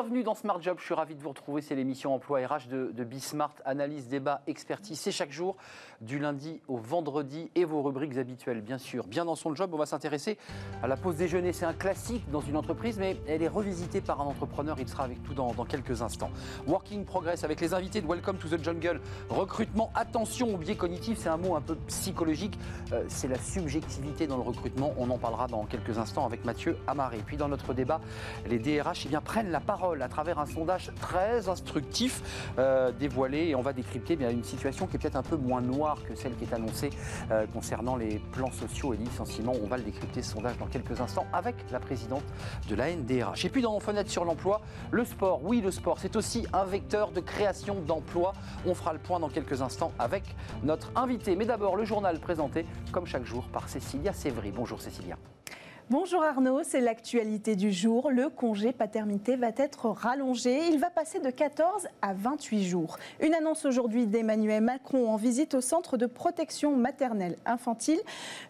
Bienvenue dans Smart Job, je suis ravi de vous retrouver, c'est l'émission Emploi RH de, de Bismart, analyse, débat, expertise, c'est chaque jour, du lundi au vendredi, et vos rubriques habituelles, bien sûr. Bien dans son job, on va s'intéresser à la pause déjeuner, c'est un classique dans une entreprise, mais elle est revisitée par un entrepreneur, il sera avec tout dans, quelques instants. Working Progress avec les invités de Welcome to the Jungle, recrutement, attention au biais cognitif, c'est un mot un peu psychologique, euh, c'est la subjectivité dans le recrutement, on en parlera dans quelques instants avec Mathieu Amaré. Puis dans notre débat, les DRH eh bien, prennent la parole à travers un sondage très instructif euh, dévoilé et on va décrypter eh bien, une situation qui est peut-être un peu moins noire que celle qui est annoncée euh, concernant les plans sociaux et les licenciements. On va le décrypter ce sondage dans quelques instants avec la présidente de la NDRH. Et puis dans Fenêtre sur l'emploi, le sport, oui le sport, c'est aussi un vecteur de création d'emplois. On fera le point dans quelques instants avec notre invité. Mais d'abord le journal présenté comme chaque jour par Cécilia Sévry. Bonjour Cécilia. Bonjour Arnaud, c'est l'actualité du jour. Le congé paternité va être rallongé. Il va passer de 14 à 28 jours. Une annonce aujourd'hui d'Emmanuel Macron en visite au centre de protection maternelle infantile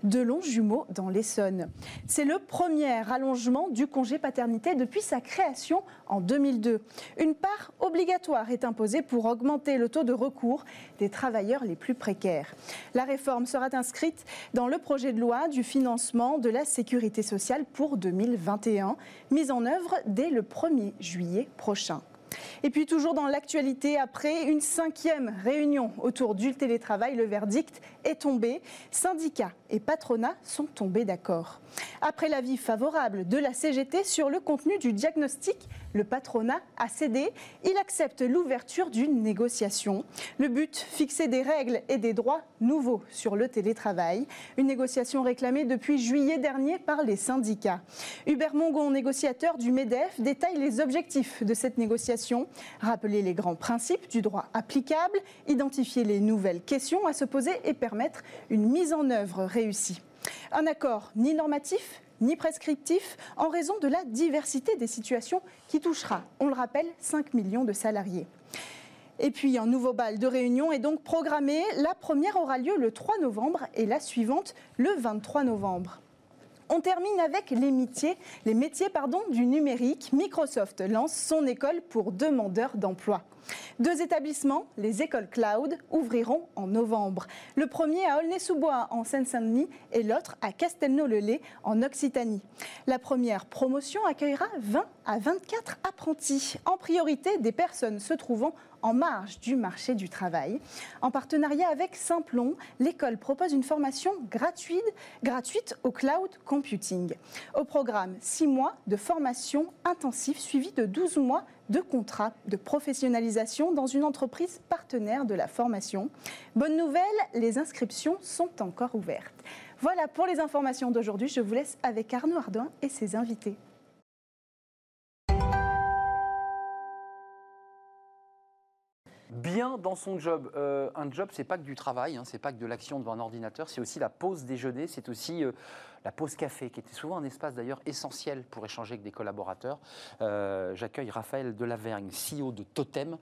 de Longjumeau dans l'Essonne. C'est le premier rallongement du congé paternité depuis sa création en 2002. Une part obligatoire est imposée pour augmenter le taux de recours des travailleurs les plus précaires. La réforme sera inscrite dans le projet de loi du financement de la sécurité sociale pour 2021, mise en œuvre dès le 1er juillet prochain. Et puis toujours dans l'actualité, après une cinquième réunion autour du télétravail, le verdict est tombé. Syndicats et patronat sont tombés d'accord. Après l'avis favorable de la CGT sur le contenu du diagnostic, le patronat a cédé. Il accepte l'ouverture d'une négociation. Le but, fixer des règles et des droits nouveaux sur le télétravail. Une négociation réclamée depuis juillet dernier par les syndicats. Hubert Mongon, négociateur du MEDEF, détaille les objectifs de cette négociation. Rappeler les grands principes du droit applicable, identifier les nouvelles questions à se poser et permettre une mise en œuvre réussie. Un accord ni normatif ni prescriptif en raison de la diversité des situations qui touchera, on le rappelle, 5 millions de salariés. Et puis un nouveau bal de réunion est donc programmé. La première aura lieu le 3 novembre et la suivante le 23 novembre. On termine avec les métiers, du numérique. Microsoft lance son école pour demandeurs d'emploi. Deux établissements, les écoles cloud, ouvriront en novembre. Le premier à Aulnay-sous-Bois en Seine-Saint-Denis et l'autre à Castelnau-le-Lay en Occitanie. La première promotion accueillera 20 à 24 apprentis, en priorité des personnes se trouvant en marge du marché du travail. En partenariat avec Simplon, l'école propose une formation gratuite, gratuite au cloud computing. Au programme, 6 mois de formation intensive suivie de 12 mois de contrat de professionnalisation dans une entreprise partenaire de la formation. Bonne nouvelle, les inscriptions sont encore ouvertes. Voilà pour les informations d'aujourd'hui. Je vous laisse avec Arnaud Ardouin et ses invités. Bien dans son job. Euh, un job, c'est pas que du travail, hein, c'est pas que de l'action devant un ordinateur, c'est aussi la pause déjeuner, c'est aussi euh, la pause café, qui était souvent un espace d'ailleurs essentiel pour échanger avec des collaborateurs. Euh, j'accueille Raphaël Delavergne, CEO de Totem.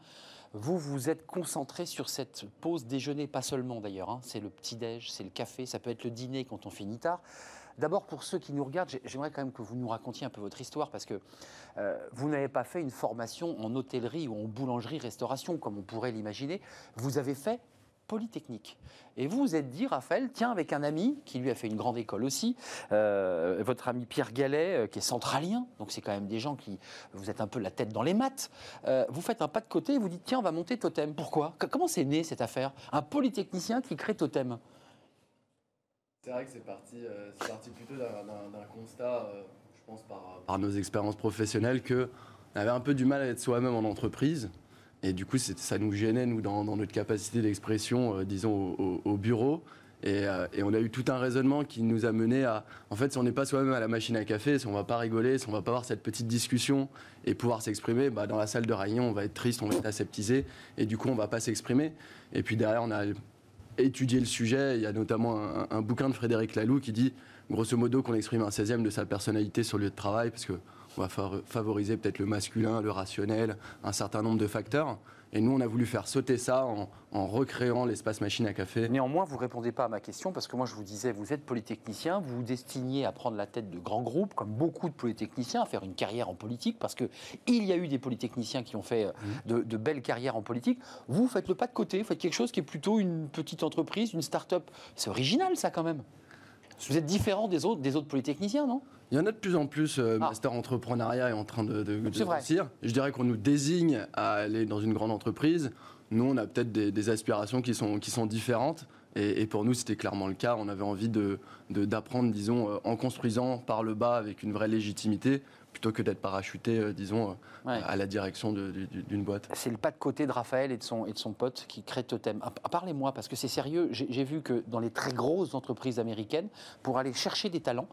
Vous, vous êtes concentré sur cette pause déjeuner, pas seulement d'ailleurs, hein. c'est le petit-déj, c'est le café, ça peut être le dîner quand on finit tard. D'abord, pour ceux qui nous regardent, j'aimerais quand même que vous nous racontiez un peu votre histoire, parce que euh, vous n'avez pas fait une formation en hôtellerie ou en boulangerie-restauration, comme on pourrait l'imaginer. Vous avez fait Polytechnique. Et vous vous êtes dit, Raphaël, tiens, avec un ami qui lui a fait une grande école aussi, euh, votre ami Pierre Gallet, euh, qui est centralien, donc c'est quand même des gens qui, vous êtes un peu la tête dans les maths, vous faites un pas de côté et vous dites, tiens, on va monter Totem. Pourquoi? Comment c'est né cette affaire? Un polytechnicien qui crée Totem c'est vrai que c'est parti, euh, parti plutôt d'un constat, euh, je pense, par, nos expériences professionnelles, qu'on avait un peu du mal à être soi-même en entreprise. Et du coup, ça nous gênait, nous, dans, notre capacité d'expression, euh, disons, au, bureau. Et, on a eu tout un raisonnement qui nous a mené à, en fait, si on n'est pas soi-même à la machine à café, si on ne va pas rigoler, si on ne va pas avoir cette petite discussion et pouvoir s'exprimer, bah, dans la salle de réunion, on va être triste, on va être aseptisé, et du coup, on ne va pas s'exprimer. Et puis derrière, on a étudier le sujet. Il y a notamment un, bouquin de Frédéric Laloux qui dit, grosso modo, qu'on exprime un 16e de sa personnalité sur le lieu de travail, parce que on va favoriser peut-être le masculin, le rationnel, un certain nombre de facteurs. Et nous, on a voulu faire sauter ça en, recréant l'espace machine à café. Néanmoins, vous ne répondez pas à ma question parce que moi, je vous disais, vous êtes polytechnicien, vous vous destinez à prendre la tête de grands groupes, comme beaucoup de polytechniciens, à faire une carrière en politique parce qu'il y a eu des polytechniciens qui ont fait euh, mmh. de, belles carrières en politique. Vous faites le pas de côté, vous faites quelque chose qui est plutôt une petite entreprise, une start-up. C'est original, ça, quand même. Vous êtes différent des autres, des autres polytechniciens, non? Il y en a de plus en plus. Euh, ah. Master Entrepreneuriat est en train de, de, grossir. Je dirais qu'on nous désigne à aller dans une grande entreprise. Nous, on a peut-être des, aspirations qui sont, qui sont différentes. Et, et pour nous, c'était clairement le cas. On avait envie d'apprendre, disons, euh, en construisant par le bas avec une vraie légitimité, plutôt que d'être parachuté, euh, disons, euh, à la direction d'une boîte. C'est le pas de côté de Raphaël et de son, et de son pote qui crée Totem. Ah, parlez-moi, parce que c'est sérieux. J'ai vu que dans les très grosses entreprises américaines, pour aller chercher des talents,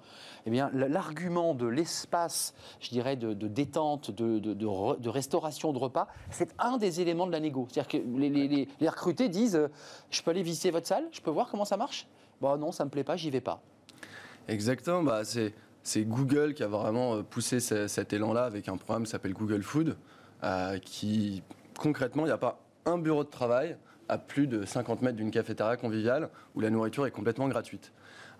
eh bien, l'argument de l'espace, je dirais, de, détente, de, de, restauration de repas, c'est un des éléments de la négo. C'est-à-dire que les, les, les, recrutés disent euh, Je peux aller visiter votre salle? Je peux voir comment ça marche? Bon, non, ça me plaît pas, j'y vais pas. Exactement, bah, c'est c'est Google qui a vraiment euh, poussé cet élan-là avec un programme qui s'appelle Google Food, euh, qui concrètement, il n'y a pas un bureau de travail à plus de 50 mètres d'une cafétéria conviviale où la nourriture est complètement gratuite.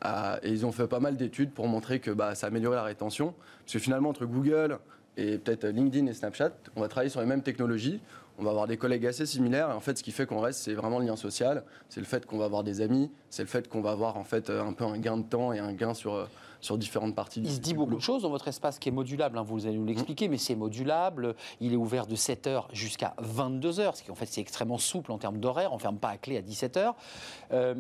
Euh, et ils ont fait pas mal d'études pour montrer que bah, ça améliorait la rétention. Parce que finalement, entre Google et peut-être LinkedIn et Snapchat, on va travailler sur les mêmes technologies. On va avoir des collègues assez similaires. Et en fait, ce qui fait qu'on reste, c'est vraiment le lien social. C'est le fait qu'on va avoir des amis. C'est le fait qu'on va avoir en fait un peu un gain de temps et un gain sur sur différentes parties. Il se dit beaucoup de choses dans votre espace qui est modulable, hein, vous allez nous l'expliquer, mais c'est modulable. Il est ouvert de 7h jusqu'à 22h, ce qui en fait c'est extrêmement souple en termes d'horaire, on ne ferme pas à clé à 17h. Euh,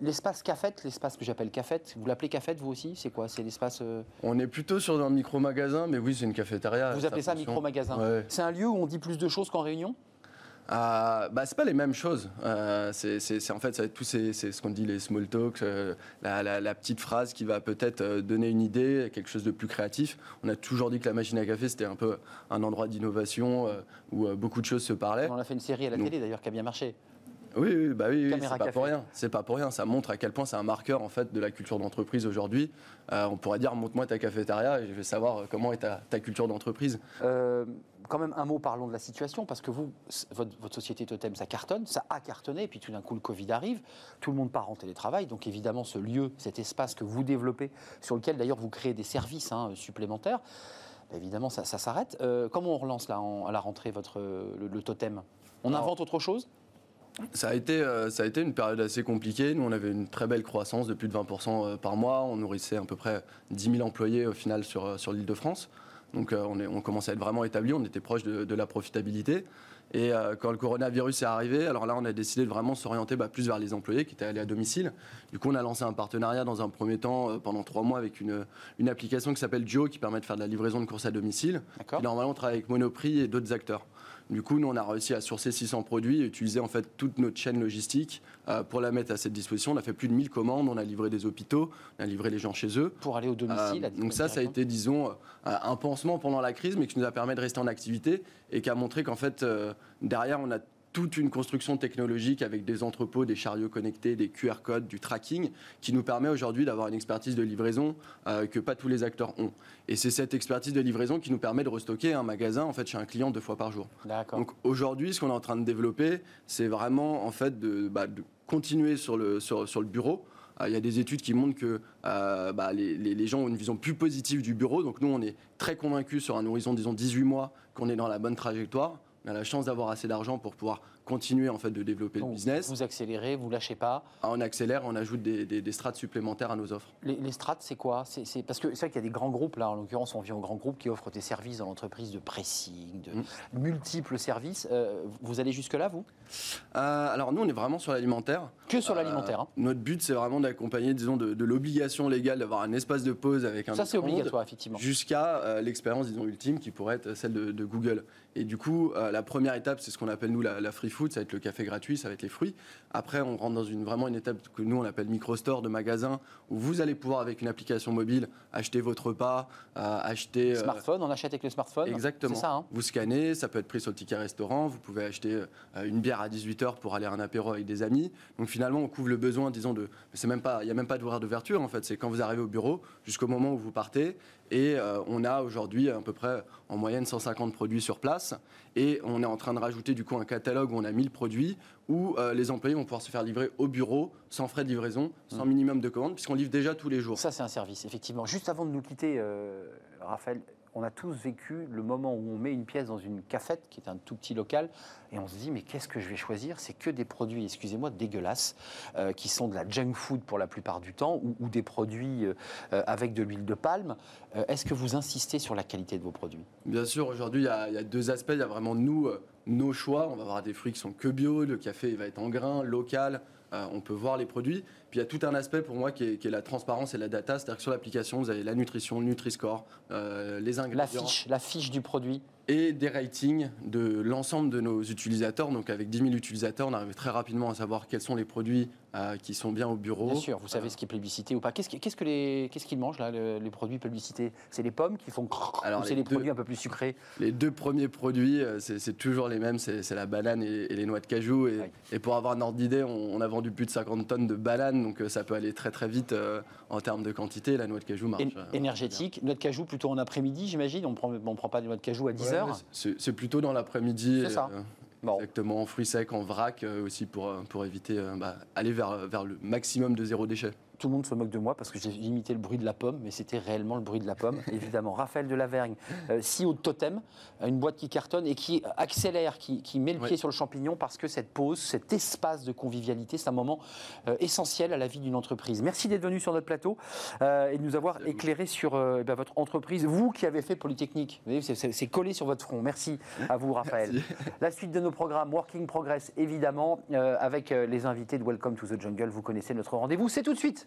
l'espace cafette, l'espace que j'appelle cafette, vous l'appelez cafette vous aussi C'est quoi? C'est l'espace... Euh on est plutôt sur un micro-magasin, mais oui c'est une cafétéria. Vous appelez ça micro-magasin C'est un lieu où on dit plus de choses qu'en réunion? Euh, bah, c'est pas les mêmes choses. Euh, c'est, en fait, ça tout c'est, ce qu'on dit les small talks, euh, la, petite phrase qui va peut-être euh, donner une idée, quelque chose de plus créatif. On a toujours dit que la machine à café c'était un peu un endroit d'innovation où beaucoup de choses se parlaient. On a fait une série à la télé d'ailleurs qui a bien marché. Oui, bah oui, c'est pas pour rien. C'est pas pour rien. Ça montre à quel point c'est un marqueur en fait de la culture d'entreprise aujourd'hui. Euh, on pourrait dire montre-moi ta cafétéria et je vais savoir euh, comment est ta, culture d'entreprise. Euh, quand même un mot, parlons de la situation, parce que vous, votre, société Totem, ça cartonne, ça a cartonné, et puis tout d'un coup le Covid arrive, tout le monde part en télétravail, donc évidemment ce lieu, cet espace que vous développez, sur lequel d'ailleurs vous créez des services hein, supplémentaires, bah, évidemment ça, s'arrête. comment on relance là à la rentrée votre, le, Totem? On invente autre chose? Ça a, été, euh, ça a été une période assez compliquée. Nous, on avait une très belle croissance de plus de 20% euh, par mois. On nourrissait à peu près 10 000 employés au final sur, euh, sur l'île de France. Donc on, est, on, commençait à être vraiment établi, on était proche de, la profitabilité. Et quand le coronavirus est arrivé, alors là, on a décidé de vraiment s'orienter bah, plus vers les employés qui étaient allés à domicile. Du coup, on a lancé un partenariat dans un premier temps pendant trois mois avec une, une application qui s'appelle Joe qui permet de faire de la livraison de courses à domicile. Et normalement, on travaille avec Monoprix et d'autres acteurs. Du coup, nous, on a réussi à sourcer 600 produits et utiliser en fait toute notre chaîne logistique euh, pour la mettre à cette disposition. On a fait plus de 1000 commandes, on a livré des hôpitaux, on a livré les gens chez eux. Pour aller au domicile. Euh, donc ça, ça a été, disons, euh, un pansement pendant la crise, mais qui nous a permis de rester en activité et qui a montré qu'en fait, derrière, on a toute une construction technologique avec des entrepôts, des chariots connectés, des QR codes, du tracking, qui nous permet aujourd'hui d'avoir une expertise de livraison euh, que pas tous les acteurs ont. Et c'est cette expertise de livraison qui nous permet de restocker un magasin en fait chez un client deux fois par jour. Donc aujourd'hui, ce qu'on est en train de développer, c'est vraiment en fait de, bah, continuer sur le, sur, sur le bureau. Euh, il y a des études qui montrent que euh, bah, les, les, gens ont une vision plus positive du bureau. Donc nous, on est très convaincus sur un horizon, disons, 18 mois, qu'on est dans la bonne trajectoire on a la chance d'avoir assez d'argent pour pouvoir continuer en fait de développer le business. Vous accélérez, vous lâchez pas. Ah, on accélère, on ajoute des, strates supplémentaires à nos offres. Les, strates, c'est quoi? C'est, Parce que c'est vrai qu'il y a des grands groupes, là en l'occurrence on vient aux grands groupes qui offrent des services dans l'entreprise de pressing, de mm. multiples services. Euh, vous allez jusque-là, vous? Euh, Alors nous, on est vraiment sur l'alimentaire. Que sur l'alimentaire hein. euh, Notre but, c'est vraiment d'accompagner, disons, de, l'obligation légale d'avoir un espace de pause avec un Ça, c'est obligatoire, effectivement. Jusqu'à l'expérience, disons, ultime qui pourrait être celle de, Google. Et du coup, la première étape, c'est ce qu'on appelle nous la, la free food, ça va être le café gratuit, ça va être les fruits. Après, on rentre dans une, vraiment une étape que nous, on appelle micro-store de magasin, où vous allez pouvoir, avec une application mobile, acheter votre repas, euh, acheter... euh, smartphone, on achète avec le smartphone Exactement. Ça, hein Vous scannez, ça peut être pris sur le ticket restaurant, vous pouvez acheter euh, une bière à 18h pour aller à un apéro avec des amis. Donc finalement, on couvre le besoin, disons, de... C'est même pas, il n'y a même pas d'horaire d'ouverture, en fait. C'est quand vous arrivez au bureau jusqu'au moment où vous partez. Et euh, on a aujourd'hui à peu près en moyenne 150 produits sur place. Et on est en train de rajouter du coup un catalogue où on a 1000 produits où euh, les employés vont pouvoir se faire livrer au bureau sans frais de livraison, sans minimum de commande, puisqu'on livre déjà tous les jours. Ça, c'est un service, effectivement. Juste avant de nous quitter, euh, Raphaël, on a tous vécu le moment où on met une pièce dans une cafette, qui est un tout petit local, et on se dit, mais qu'est-ce que je vais choisir? C'est que des produits, excusez-moi, dégueulasses, euh, qui sont de la junk food pour la plupart du temps, ou, des produits euh, euh, avec de l'huile de palme. Est-ce que vous insistez sur la qualité de vos produits? Bien sûr, aujourd'hui, il y, a deux aspects. Il y a vraiment nous, nos choix. On va avoir des fruits qui sont que bio, le café va être en grain, local. Euh, on peut voir les produits. Puis il y a tout un aspect pour moi qui est, qui est la transparence et la data. C'est-à-dire que sur l'application, vous avez la nutrition, le Nutri-Score, euh, les La ingrédients fiche, la fiche du produit. Et des ratings de l'ensemble de nos utilisateurs. Donc avec 10 000 utilisateurs, on arrive très rapidement à savoir quels sont les produits euh, qui sont bien au bureau. Bien sûr, vous savez ce qui est plébiscité ou pas. Qu'est-ce que les, qu'est-ce qu'ils mangent là, le- les produits plébiscités C'est les pommes qui font Alors, ou c'est les les deux- produits un peu plus sucrés? Les deux premiers produits, euh, c'est c'est toujours les mêmes, c'est c'est la banane et, et les noix de cajou. Et, et pour avoir un ordre d'idée, on, on a vendu plus de 50 tonnes de bananes, donc euh, ça peut aller très très vite euh, en termes de quantité. La noix de cajou marche. Én- euh, énergétique. Noix de cajou plutôt en après-midi, j'imagine. On ne prend, on prend pas des noix de cajou à 10 bien. Ouais, C'est plutôt dans l'après-midi. C'est ça. euh, Bon. Exactement, en fruits secs, en vrac euh, aussi pour, euh, pour éviter bah, aller vers, vers le maximum de zéro déchet. Tout le monde se moque de moi parce que j'ai imité le bruit de la pomme, mais c'était réellement le bruit de la pomme, évidemment. Raphaël de Lavergne, euh, CEO de Totem, une boîte qui cartonne et qui accélère, qui, qui met le pied sur le champignon parce que cette pause, cet espace de convivialité, c'est un moment euh, essentiel à la vie d'une entreprise. Merci d'être venu sur notre plateau euh, et de nous avoir éclairé sur euh, eh ben, votre entreprise, vous qui avez fait Polytechnique. C'est- collé sur votre front. Merci à vous, Raphaël. Merci. La suite de nos programmes, Working Progress, évidemment, avec les invités de Welcome to the Jungle. Vous connaissez notre rendez-vous, c'est tout de suite.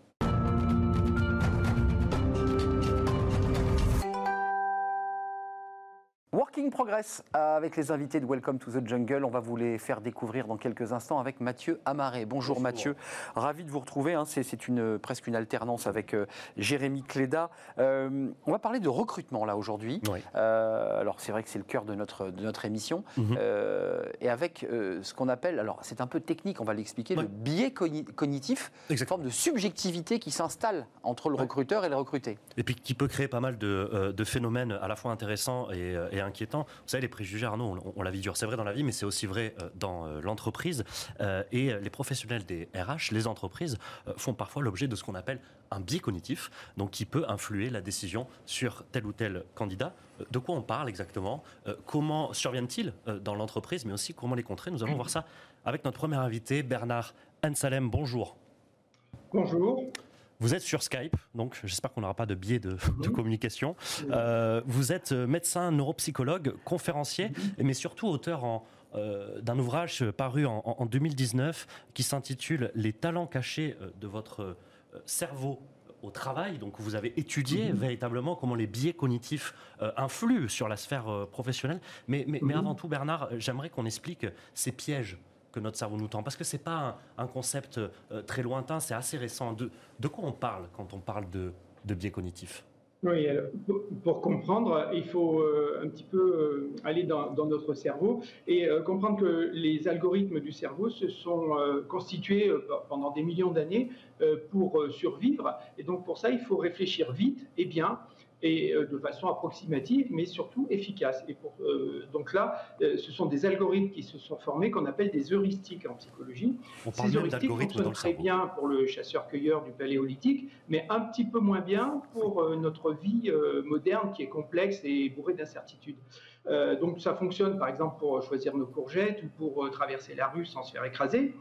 Working Progress euh, avec les invités de Welcome to the Jungle. On va vous les faire découvrir dans quelques instants avec Mathieu Amaré. Bonjour, Bonjour. Mathieu, ravi de vous retrouver. hein. C'est une, presque une alternance avec euh, Jérémy Cléda. Euh, on va parler de recrutement là aujourd'hui. Oui. Euh, alors c'est vrai que c'est le cœur de notre, de notre émission. Mhm. Et avec ce qu'on appelle, alors c'est un peu technique, on va l'expliquer, le biais cogni- cognitif, une forme de subjectivité qui s'installe entre le recruteur et le recruté. Et puis qui peut créer pas mal de, de phénomènes à la fois intéressants et, et inquiétants. Vous savez, les préjugés, Arnaud, on, on la vit dur. C'est vrai dans la vie, mais c'est aussi vrai euh, dans euh, l'entreprise. Euh, et les professionnels des RH, les entreprises, font parfois l'objet de ce qu'on appelle un biais cognitif, donc qui peut influer la décision sur tel ou tel candidat. De quoi on parle exactement? Comment surviennent-ils dans l'entreprise, mais aussi comment les contrer? Nous allons voir ça avec notre premier invité, Bernard Ansalem. Bonjour. Bonjour. Vous êtes sur Skype, donc j'espère qu'on n'aura pas de biais de, de communication. Euh, vous êtes médecin, neuropsychologue, conférencier, mais surtout auteur en, euh, d'un ouvrage paru en, en 2019 qui s'intitule Les talents cachés euh, de votre cerveau au travail. Donc vous avez étudié véritablement comment les biais cognitifs euh, influent sur la sphère euh, professionnelle. Mais, mais, mais Mhm. avant tout, Bernard, j'aimerais qu'on explique ces pièges que notre cerveau nous tend. Parce que ce n'est pas un, concept euh, très lointain, c'est assez récent. De, quoi on parle quand on parle de, biais cognitifs? Oui, alors, pour, comprendre, il faut euh, un petit peu euh, aller dans, notre cerveau et euh, comprendre que les algorithmes du cerveau se sont euh, constitués euh, pendant des millions d'années euh, pour euh, survivre. Et donc pour ça, il faut réfléchir vite et bien et euh, de façon approximative, mais surtout efficace. Et pour, euh, donc là, euh, ce sont des algorithmes qui se sont formés qu'on appelle des heuristiques en psychologie. On Ces heuristiques fonctionnent très bien pour le chasseur-cueilleur du paléolithique, mais un petit peu moins bien pour euh, notre vie moderne qui est complexe et bourrée d'incertitudes. Donc ça fonctionne par exemple pour choisir nos courgettes ou pour traverser la rue sans se faire écraser.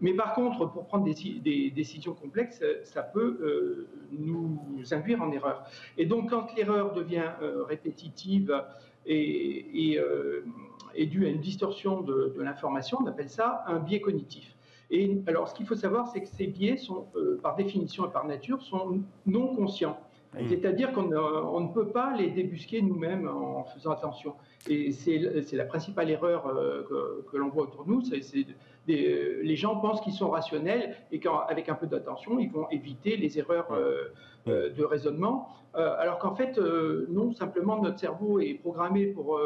Mais par contre, pour prendre des, des décisions complexes, euh, ça peut euh, nous induire en erreur. Et donc, quand l'erreur devient euh, répétitive et, et, euh, est due à une distorsion de, de l'information, on appelle ça un biais cognitif. Et alors, ce qu'il faut savoir, c'est que ces biais sont, par définition et par nature, sont non conscients. C'est-à-dire qu'on on ne peut pas les débusquer nous-mêmes en faisant attention. Et c'est la principale erreur que, que l'on voit autour de nous. C'est les gens pensent qu'ils sont rationnels et qu'avec un peu d'attention, ils vont éviter les erreurs de raisonnement. alors qu'en fait, non, simplement notre cerveau est programmé pour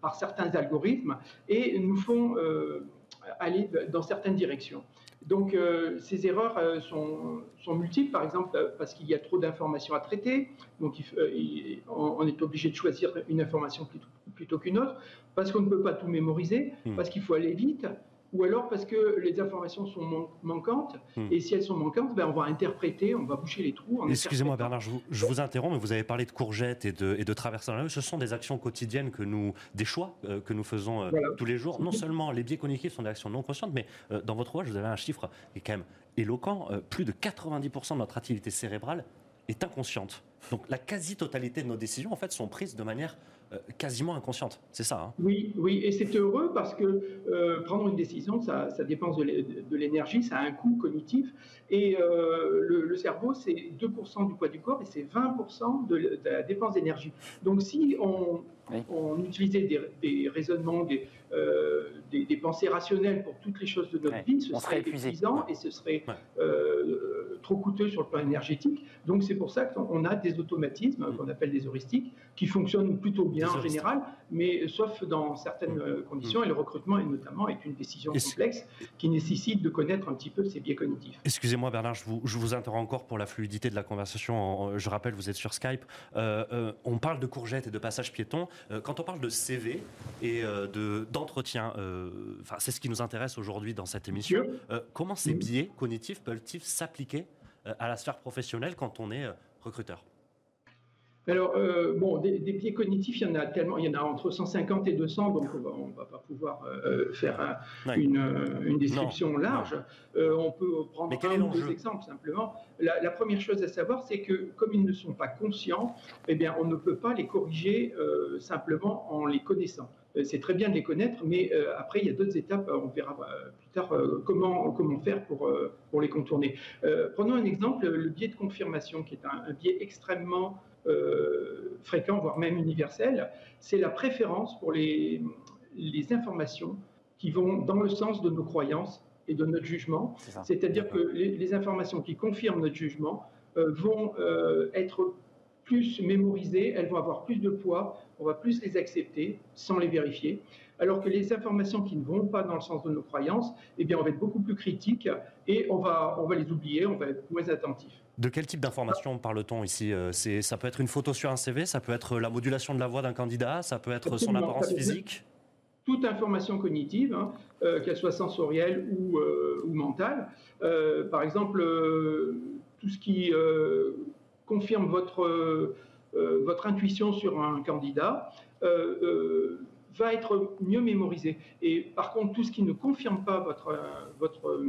par certains algorithmes et nous font euh, aller dans certaines directions. Donc euh, ces erreurs euh, sont, sont, multiples, par exemple parce qu'il y a trop d'informations à traiter, donc on, est obligé de choisir une information plutôt, plutôt qu'une autre, parce qu'on ne peut pas tout mémoriser, hmm. parce qu'il faut aller vite, ou alors parce que les informations sont manquantes, hmm. et si elles sont manquantes, ben on va interpréter, on va boucher les trous. Excusez-moi Bernard, je vous, interromps, mais vous avez parlé de courgettes et de, et de traversées dans la rue. Ce sont des actions quotidiennes que nous, des choix euh, que nous faisons euh, tous les jours. Non seulement les biais cognitifs sont des actions non conscientes, mais euh, dans votre ouvrage, vous avez un chiffre qui est quand même éloquent. plus de 90% de notre activité cérébrale est inconsciente. Donc la quasi-totalité de nos décisions, en fait, sont prises de manière quasiment inconsciente. C'est ça. Hein oui, oui, et c'est heureux parce que euh, prendre une décision, ça, dépense de l'énergie, ça a un coût cognitif. Et euh, le, cerveau, c'est 2% du poids du corps et c'est 20% de, la dépense d'énergie. Donc si on, on utilisait des, raisonnements, des, des, pensées rationnelles pour toutes les choses de notre vie, ce serait, épuisant et ce serait trop coûteux sur le plan énergétique. Donc c'est pour ça qu'on a des automatismes mm. qu'on appelle des heuristiques qui fonctionnent plutôt bien en général, mais sauf dans certaines mm. euh, conditions. Mm. Et le recrutement, est notamment, est une décision complexe qui nécessite de connaître un petit peu ces biais cognitifs. Excusez-moi Bernard, je vous, je vous, interromps encore pour la fluidité de la conversation. Je rappelle, vous êtes sur Skype. Euh, euh, on parle de courgettes et de passage piéton. quand on parle de CV et enfin, c'est ce qui nous intéresse aujourd'hui dans cette émission. comment ces biais cognitifs peuvent-ils s'appliquer à la sphère professionnelle quand on est recruteur? Alors, euh, bon, des, biais cognitifs, il y en a tellement, il y en a entre 150 et 200, donc on ne va pas pouvoir euh, faire une, description large. Euh, on peut prendre un ou deux exemples simplement. La, première chose à savoir, c'est que comme ils ne sont pas conscients, eh bien, on ne peut pas les corriger simplement en les connaissant. C'est très bien de les connaître, mais après, il y a d'autres étapes, on verra plus tard comment, comment faire pour, pour les contourner. prenons un exemple, le biais de confirmation, qui est un biais extrêmement euh, fréquent, voire même universel, c'est la préférence pour les, les informations qui vont dans le sens de nos croyances et de notre jugement. C'est-à-dire que les, informations qui confirment notre jugement euh, vont euh, être plus mémorisées, elles vont avoir plus de poids, on va plus les accepter sans les vérifier alors que les informations qui ne vont pas dans le sens de nos croyances, eh bien, on va être beaucoup plus critique et on va, on va les oublier, on va être moins attentif. De quel type d'information parle-t-on ici euh, Ça peut être une photo sur un CV, ça peut être la modulation de la voix d'un candidat, ça peut être son apparence physique? Toute information cognitive, hein, euh, qu'elle soit sensorielle ou, euh, ou mentale. par exemple, tout ce qui confirme votre, votre intuition sur un candidat va être mieux mémorisé. Et par contre, tout ce qui ne confirme pas votre, votre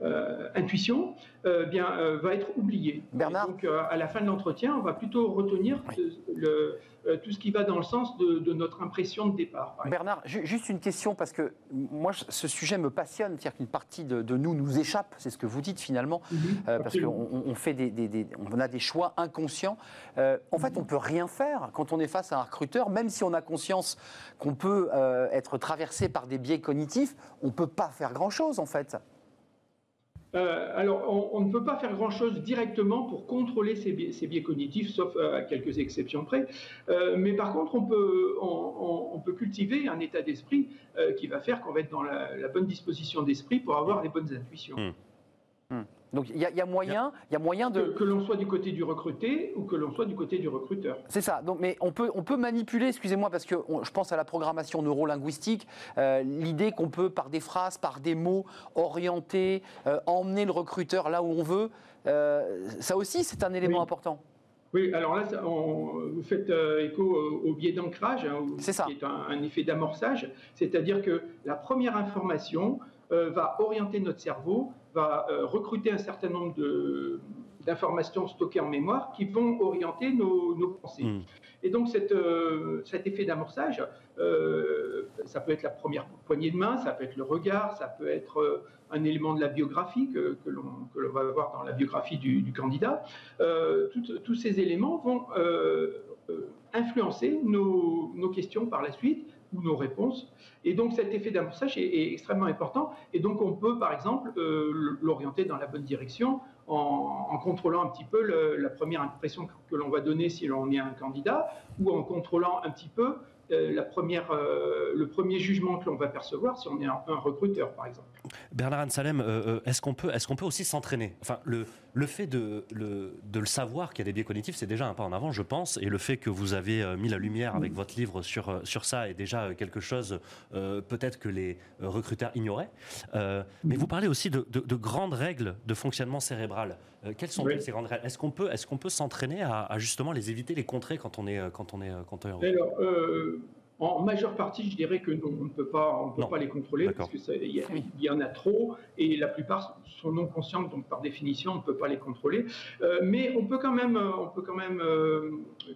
euh, intuition euh, bien, euh, va être oublié. Bernard. donc, à la fin de l'entretien, on va plutôt retenir le, tout ce qui va dans le sens de, notre impression de départ. Bernard, juste une question, parce que moi, ce sujet me passionne, c'est-à-dire qu'une partie de, nous nous échappe, c'est ce que vous dites finalement, mhm, parce qu'on fait des, on a des choix inconscients. en fait, on peut rien faire quand on est face à un recruteur, même si on a conscience qu'on peut être traversé par des biais cognitifs, on peut pas faire grand-chose en fait. Euh, alors, on, ne peut pas faire grand-chose directement pour contrôler ces biais, cognitifs, sauf à quelques exceptions près. Euh, mais par contre, on peut, cultiver un état d'esprit euh, qui va faire qu'on va être dans la, bonne disposition d'esprit pour avoir les bonnes intuitions. Hmm. Donc il y, a moyen, il y a moyen de que, l'on soit du côté du recruté ou que l'on soit du côté du recruteur. C'est ça. Donc, mais on peut, on peut manipuler. Excusez-moi parce que je pense à la programmation neurolinguistique. Euh, L'idée qu'on peut par des phrases, par des mots, orienter, euh, emmener le recruteur là où on veut. Euh, ça aussi, c'est un élément important. Oui, alors là, vous faites euh, écho au, biais d'ancrage, hein, qui est un, un effet d'amorçage, c'est-à-dire que la première information va orienter notre cerveau va euh, recruter un certain nombre d'informations stockées en mémoire qui vont orienter nos, pensées. Hmm. Et donc cette, cet effet d'amorçage, ça peut être la première poignée de main, ça peut être le regard, ça peut être un élément de la biographie que, que l'on va voir dans la biographie du, candidat. tous ces éléments vont influencer nos, nos, questions par la suite ou nos réponses. Et donc cet effet d'amorçage est, extrêmement important. Et donc on peut, par exemple, euh, l'orienter dans la bonne direction en, contrôlant un petit peu la première impression que l'on va donner si l'on est un candidat, ou en contrôlant un petit peu euh, la première, euh, le premier jugement que l'on va percevoir si on est un, recruteur, par exemple. Bernard Ansalem, est-ce qu'on peut, est qu'on peut aussi s'entraîner? Le fait de, le, de le savoir qu'il y a des biais cognitifs, c'est déjà un pas en avant, je pense, et le fait que vous avez mis la lumière avec votre livre sur, sur ça est déjà quelque chose peut-être que les recruteurs ignoraient. mais vous parlez aussi de, de, grandes règles de fonctionnement cérébral. quelles sont ces grandes règles? Est-ce qu'on peut, est qu'on peut s'entraîner à, justement les éviter, les contrer quand on est, quand on est, quand on est... Alors, en majeure partie, je dirais que non, on ne peut pas, on peut pas les contrôler parce qu'il y, y, en a trop et la plupart sont non conscientes, donc par définition, on ne peut pas les contrôler. Euh, mais on peut quand même, euh, on peut quand même euh,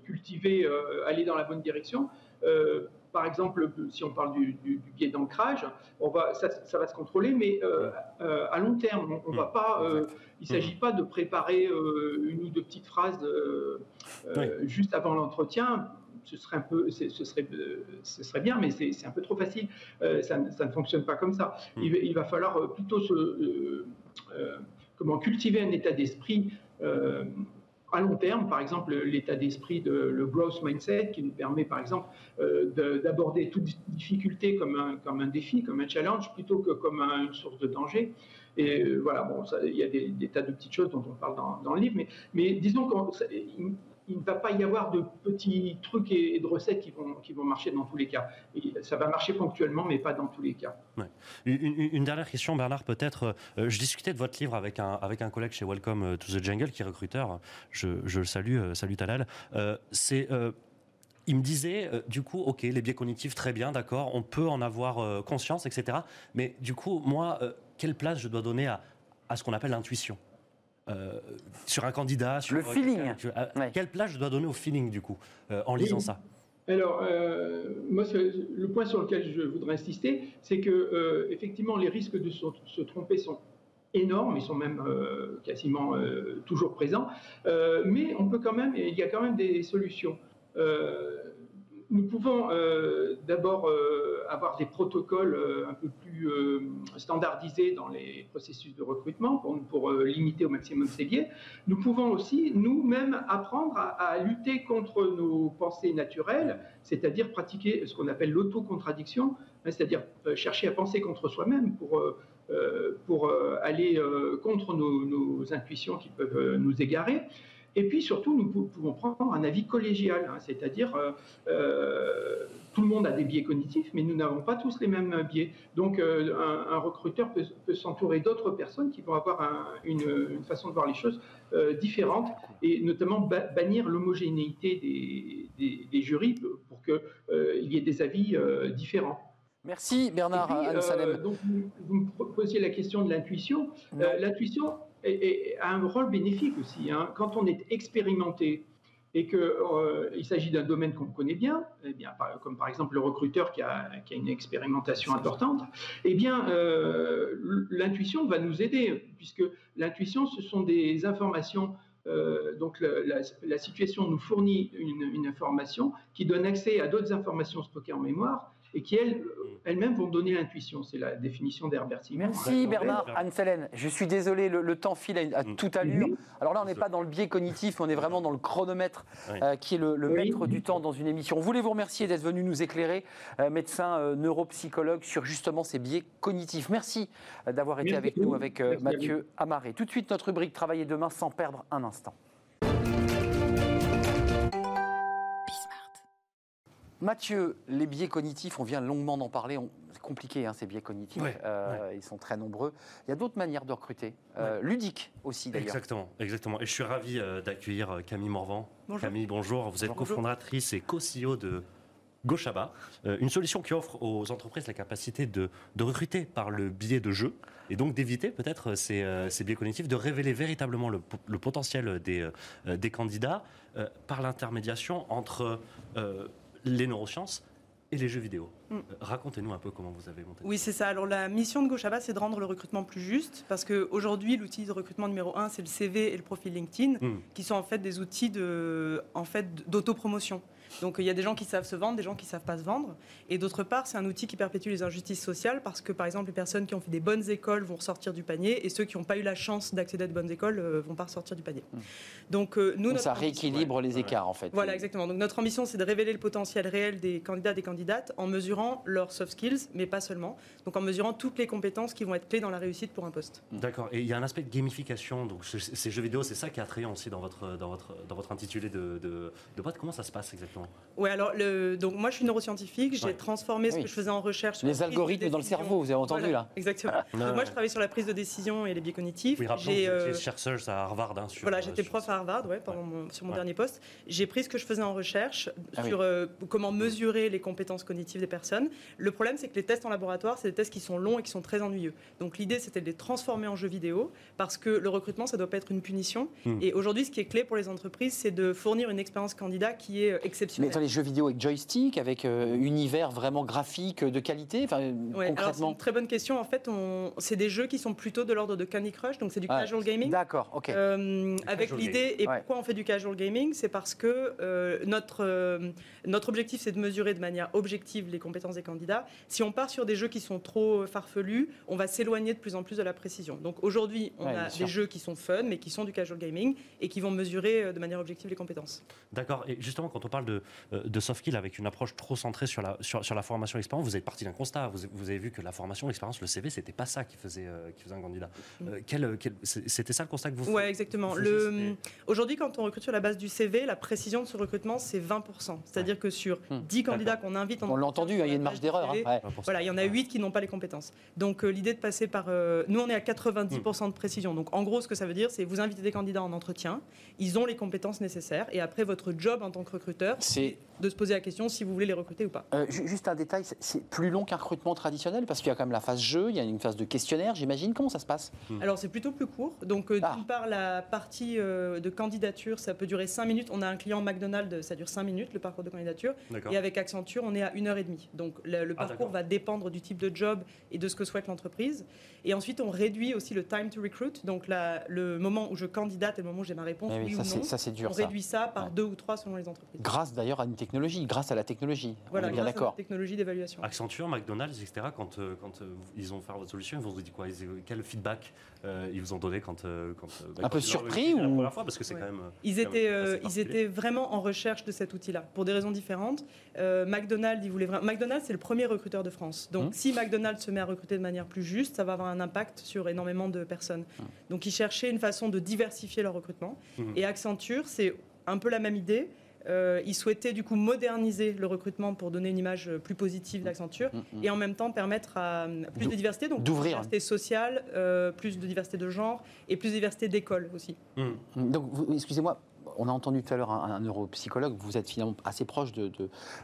cultiver, aller dans la bonne direction. par exemple, si on parle du, biais d'ancrage, on va, ça, ça, va se contrôler, mais à long terme, on, va pas. il ne s'agit pas de préparer une ou deux petites phrases juste avant l'entretien ce serait un peu, ce serait, ce serait bien, mais c'est un peu trop facile. Euh, ça, ne fonctionne pas comme ça. Hmm. Il, va falloir euh, plutôt se, euh, comment cultiver un état d'esprit à long terme, par exemple l'état d'esprit de le growth mindset qui nous permet par exemple d'aborder toute difficulté comme un, comme un défi, comme un challenge, plutôt que comme une source de danger. Et voilà, bon, il y a des, tas de petites choses dont on parle dans, dans le livre, mais, mais disons qu'il il ne va pas y avoir de petits trucs et de recettes qui vont, qui vont marcher dans tous les cas. ça va marcher ponctuellement, mais pas dans tous les cas. Une, dernière question, Bernard, peut-être. Euh, je discutais de votre livre avec un, avec un collègue chez Welcome to the Jungle, qui est recruteur. Je, je le salue, euh, salut Talal. Euh, c'est il me disait, du coup, ok, les biais cognitifs, très bien, d'accord, on peut en avoir conscience, etc. Mais du coup, moi, quelle place je dois donner à, à ce qu'on appelle l'intuition? Euh, sur un candidat sur Le feeling. Quelle place je dois donner au feeling, du coup, euh, en lisant ça? Alors, euh, moi, le point sur lequel je voudrais insister, c'est que effectivement, les risques de se, tromper sont énormes, ils sont même quasiment toujours présents, mais on peut quand même, il y a quand même des solutions nous pouvons euh, d'abord euh, avoir des protocoles euh, un peu plus standardisés dans les processus de recrutement pour, limiter au maximum ces biais. Nous pouvons aussi nous-mêmes apprendre à, lutter contre nos pensées naturelles, c'est-à-dire pratiquer ce qu'on appelle l'autocontradiction, hein, c'est-à-dire chercher à penser contre soi-même pour, aller contre nos, intuitions qui peuvent nous égarer. Et puis surtout, nous pouvons prendre un avis collégial, hein, c'est-à-dire euh, euh, tout le monde a des biais cognitifs, mais nous n'avons pas tous les mêmes biais. Donc euh, un, recruteur peut, s'entourer d'autres personnes qui vont avoir une, façon de voir les choses différentes, et notamment bannir l'homogénéité des, jurys pour qu'il y ait des avis différents. Merci Bernard puis, donc vous, me posiez la question de l'intuition. L'intuition, et, a un rôle bénéfique aussi. Hein. Quand on est expérimenté et qu'il euh, s'agit d'un domaine qu'on connaît bien, eh bien comme par exemple le recruteur qui a, une expérimentation importante, eh bien euh, l'intuition va nous aider, puisque l'intuition, ce sont des informations euh, donc la, situation nous fournit une, information qui donne accès à d'autres informations stockées en mémoire et qui, elles, elles-mêmes vont donner l'intuition. C'est la définition d'Herbert Merci Bernard. Anne-Célène, je suis désolé, le, temps file à, mm. toute allure. Alors là, on n'est pas dans le biais cognitif, on est vraiment dans le chronomètre euh, qui est le, maître du temps dans une émission. On voulait vous remercier d'être venu nous éclairer, euh, médecin euh, neuropsychologue, sur justement ces biais cognitifs. Merci d'avoir été avec nous, avec Mathieu Amaré. Tout de suite, notre rubrique Travailler demain sans perdre un instant. Mathieu, les biais cognitifs, on vient longuement d'en parler. C'est compliqué, hein, ces biais cognitifs. Euh, ils sont très nombreux. Il y a d'autres manières de recruter, euh, ludiques aussi d'ailleurs. Exactement, exactement. Et je suis ravi euh, d'accueillir Camille Morvan. Camille, bonjour. Vous êtes cofondatrice et co-CEO de Goshaba, euh, une solution qui offre aux entreprises la capacité de, de recruter par le biais de jeux et donc d'éviter peut-être ces, euh, ces, biais cognitifs, de révéler véritablement le, le potentiel des, euh, des candidats par l'intermédiation entre les neurosciences et les jeux vidéo. Mm. Racontez-nous un peu comment vous avez monté. Oui, c'est ça. Alors la mission de Goshaba, c'est de rendre le recrutement plus juste, parce qu'aujourd'hui, l'outil de recrutement numéro un, c'est le CV et le profil LinkedIn, mm. qui sont en fait des outils de, en fait, d'autopromotion. Donc il y a des gens qui savent se vendre, des gens qui ne savent pas se vendre. Et d'autre part, c'est un outil qui perpétue les injustices sociales parce que, par exemple, les personnes qui ont fait des bonnes écoles vont ressortir du panier et ceux qui n'ont pas eu la chance d'accéder à de bonnes écoles ne euh, vont pas ressortir du panier. Mmh. Donc, euh, nous, ça rééquilibre les écarts, en fait. Voilà, exactement. Donc notre ambition, c'est de révéler le potentiel réel des candidats et des candidates en mesurant leurs soft skills, mais pas seulement. Donc en mesurant toutes les compétences qui vont être clés dans la réussite pour un poste. Mmh. D'accord. Et il y a un aspect de gamification. Donc ces jeux vidéo, c'est ça qui est attrayant aussi dans votre, dans votre, dans votre intitulé de, de, de boîte. Comment ça se passe exactement? Oui, alors donc moi je suis neuroscientifique, j'ai transformé ce que je faisais en recherche. Sur les algorithmes dans le cerveau, vous avez entendu là Exactement. moi je travaille sur la prise de décision et les biais cognitifs. Oui, j'ai euh... chercheuse à Harvard. Hein, voilà, euh, j'étais prof à Harvard, ouais, pendant sur mon dernier poste. J'ai pris ce que je faisais en recherche ah sur euh, comment mesurer les compétences cognitives des personnes. Le problème c'est que les tests en laboratoire, c'est des tests qui sont longs et qui sont très ennuyeux. Donc l'idée c'était de les transformer en jeux vidéo parce que le recrutement ça doit pas être une punition. Hmm. Et aujourd'hui ce qui est clé pour les entreprises, c'est de fournir une expérience candidat qui est exceptionnelle. Mais dans les jeux vidéo avec joystick, avec euh, univers vraiment graphique de qualité enfin, C'est une très bonne question. En fait, c'est des jeux qui sont plutôt de l'ordre de Candy Crush, donc c'est du casual gaming. D'accord, ok. Euh, avec l'idée, et pourquoi on fait du casual gaming C'est parce que euh, notre, notre objectif, c'est de mesurer de manière objective les compétences des candidats. Si on part sur des jeux qui sont trop farfelus, on va s'éloigner de plus en plus de la précision. Donc aujourd'hui, on a des jeux qui sont fun, mais qui sont du casual gaming et qui vont mesurer de manière objective les compétences. D'accord. Et justement, quand on parle de, de soft skill avec une approche trop centré sur la, sur, sur la formation expérience, vous êtes parti d'un constat. Vous, vous, avez vu que la formation expérience, le CV, c'était pas ça qui faisait, euh, qui faisait un candidat. Mm. Euh, quel, c'était ça le constat que vous Oui, exactement. Le, aujourd'hui, quand on recrute sur la base du CV, la précision de ce recrutement, c'est 20%. C'est-à-dire que sur 10 mm. candidats qu'on invite... On l'a entendu, hein, il y a une marge d'erreur. Hein. Voilà, il y en a 8 qui n'ont pas les compétences. Donc euh, l'idée de passer par... nous, on est à 90% de précision. Donc en gros, ce que ça veut dire, c'est vous invitez des candidats en entretien, ils ont les compétences nécessaires, et après, votre job en tant que recruteur, c'est de se poser la question si vous voulez les recruter ou pas. Euh, juste un détail, c'est plus long qu'un recrutement traditionnel parce qu'il y a quand même la phase jeu, il y a une phase de questionnaire, j'imagine. Comment ça se passe? Hmm. Alors c'est plutôt plus court. Donc euh, ah. d'une part, la partie euh, de candidature, ça peut durer 5 minutes. On a un client McDonald's, ça dure 5 minutes le parcours de candidature. Et avec Accenture, on est à 1 heure et demie. Donc le, ah, parcours va dépendre du type de job et de ce que souhaite l'entreprise. Et ensuite, on réduit aussi le time to recruit. Donc la, le moment où je candidate et le moment où j'ai ma réponse, oui, ça, ou non. Ça, c'est dur. On réduit ça par deux ou trois selon les entreprises. Grâce d'ailleurs à une technologie, grâce à la technologie. Voilà, bien d'accord. Technologie d'évaluation. Accenture, McDonald's, etc. Quand, euh, quand euh, ils ont fait votre solution, ils vous ont dit quoi? Quel feedback euh, ils vous ont donné quand, quand bah, un peu surpris ou la première fois? Parce que c'est quand même. Ils étaient ils étaient vraiment en recherche de cet outil-là pour des raisons différentes. McDonald's, ils voulaient vraiment. McDonald's, c'est le premier recruteur de France. Donc hum. si McDonald's se met à recruter de manière plus juste, ça va avoir un impact sur énormément de personnes. Hum. Donc ils cherchaient une façon de diversifier leur recrutement. Hum. Et Accenture, c'est un peu la même idée. Euh, ils souhaitaient du coup moderniser le recrutement pour donner une image plus positive d'Accenture mm, mm, mm. et en même temps permettre à plus de diversité, donc plus de diversité sociale, euh, plus de diversité de genre et plus de diversité d'école aussi. Donc, excusez-moi, on a entendu tout à l'heure un, neuropsychologue, vous êtes finalement assez proche de,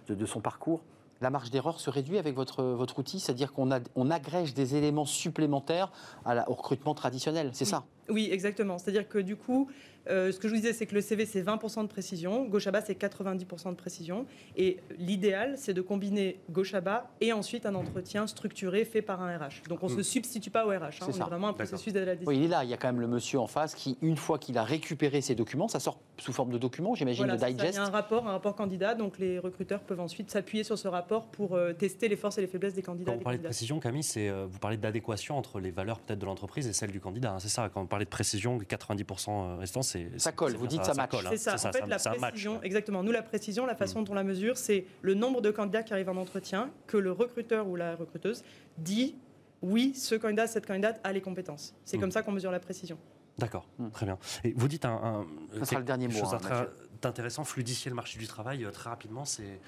de son parcours la marge d'erreur se réduit avec votre, votre outil, c'est-à-dire qu'on on agrège des éléments supplémentaires à la, au recrutement traditionnel, c'est ça? Oui, exactement. C'est-à-dire que du coup, euh, ce que je vous disais, c'est que le CV, c'est 20% de précision, Gauchaba, c'est 90% de précision. Et l'idéal, c'est de combiner Gauchaba et ensuite un entretien structuré fait par un RH. Donc on ne se hmm. substitue pas au RH, hein, on est vraiment un processus de la décision. Oui, il est là, il y a quand même le monsieur en face qui, une fois qu'il a récupéré ses documents, ça sort sous forme de documents, j'imagine, de digest. il y a un rapport, un rapport candidat, donc les recruteurs peuvent ensuite s'appuyer sur ce rapport pour euh, tester les forces et les faiblesses des candidats. Quand vous parlez de précision, Camille, c'est, euh, vous parlez d'adéquation entre les valeurs peut-être de l'entreprise et celles du candidat. Hein, c'est ça, quand vous parlez de précision, 90% restant, c'est... Ça colle, vous dites ça, ça match. C'est ça, en fait, la précision, exactement. Nous, la précision, la façon mm. dont on la mesure, c'est le nombre de candidats qui arrivent en entretien, que le recruteur ou la recruteuse dit oui, ce candidat, cette candidate a les compétences. C'est mm. comme ça qu'on mesure la précision. D'accord, mm. très bien. Et vous dites un, ça sera le dernier mot. Hein, intéressant, fluidifier le marché du travail très rapidement, c'est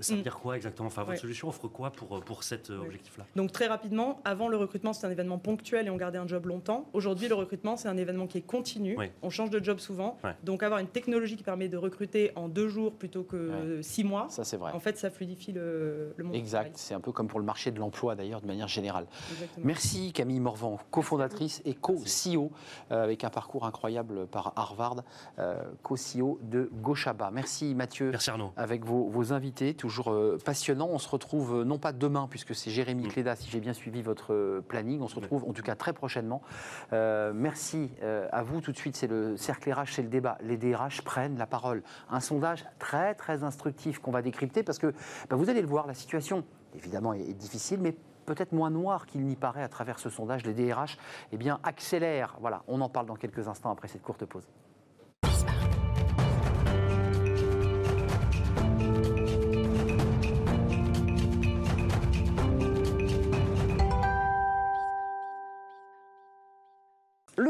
ça veut mm. dire quoi exactement? Enfin, votre solution offre quoi pour, pour cet objectif-là? Donc très rapidement, avant le recrutement, c'était un événement ponctuel et on gardait un job longtemps. Aujourd'hui, le recrutement, c'est un événement qui est continu. On change de job souvent. Donc avoir une technologie qui permet de recruter en deux jours plutôt que six mois, ça c'est vrai. En fait, ça fluidifie le, le monde. Exact. C'est un peu comme pour le marché de l'emploi d'ailleurs, de manière générale. Merci Camille Morvan, cofondatrice et co-CEO euh, avec un parcours incroyable par Harvard, euh, co-CEO de Gochaba. Merci Mathieu. Merci Arnaud. Avec vos, invités, toujours euh, passionnants. On se retrouve non pas demain, puisque c'est Jérémy mm. Cléda, si j'ai bien suivi votre planning. On se retrouve en tout cas très prochainement. merci à vous. Tout de suite, c'est le cercle RH, c'est le débat. Les DRH prennent la parole. Un sondage très très instructif qu'on va décrypter parce que bah, vous allez le voir, la situation évidemment est difficile, mais peut-être moins noir qu'il n'y paraît à travers ce sondage. Les DRH eh bien, accélèrent. Voilà, on en parle dans quelques instants après cette courte pause.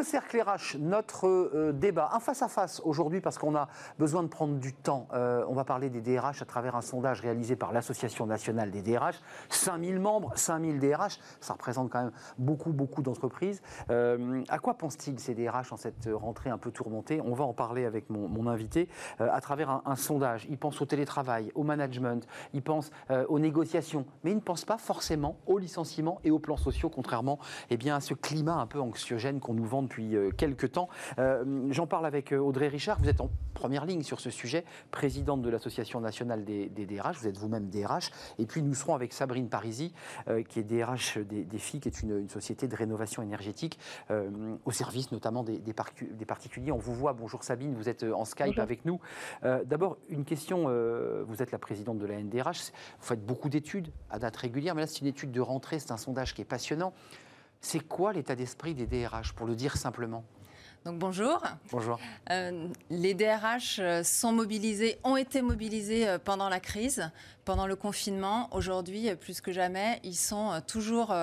Le cercle RH, notre euh, débat, un face-à-face aujourd'hui parce qu'on a besoin de prendre du temps. Euh, on va parler des DRH à travers un sondage réalisé par l'Association nationale des DRH. 5000 membres, 5000 DRH, ça représente quand même beaucoup, beaucoup d'entreprises. Euh, à quoi pensent-ils ces DRH en cette rentrée un peu tourmentée? On va en parler avec mon, invité à travers un, sondage. Ils pensent au télétravail, au management, ils pensent aux négociations, mais ils ne pensent pas forcément aux licenciements et aux plans sociaux, contrairement eh bien, à ce climat un peu anxiogène qu'on nous vend euh, quelques temps. Euh, j'en parle avec euh, Audrey Richard. Vous êtes en première ligne sur ce sujet, présidente de l'Association nationale des, DRH. Vous êtes vous-même DRH. Et puis nous serons avec Sabrine Parisi, qui est DRH des, des FI, qui est une, société de rénovation énergétique au service notamment des, des, particuliers. On vous voit. Bonjour Sabine, vous êtes en Skype avec nous. D'abord, une question. vous êtes la présidente de la NDRH. Vous faites beaucoup d'études à date régulière, mais là, c'est une étude de rentrée. C'est un sondage qui est passionnant. C'est quoi l'état d'esprit des DRH, pour le dire simplement? Donc bonjour. Bonjour. Euh, les DRH euh, sont mobilisés, ont été mobilisés euh, pendant la crise, pendant le confinement. Aujourd'hui, plus que jamais, ils sont toujours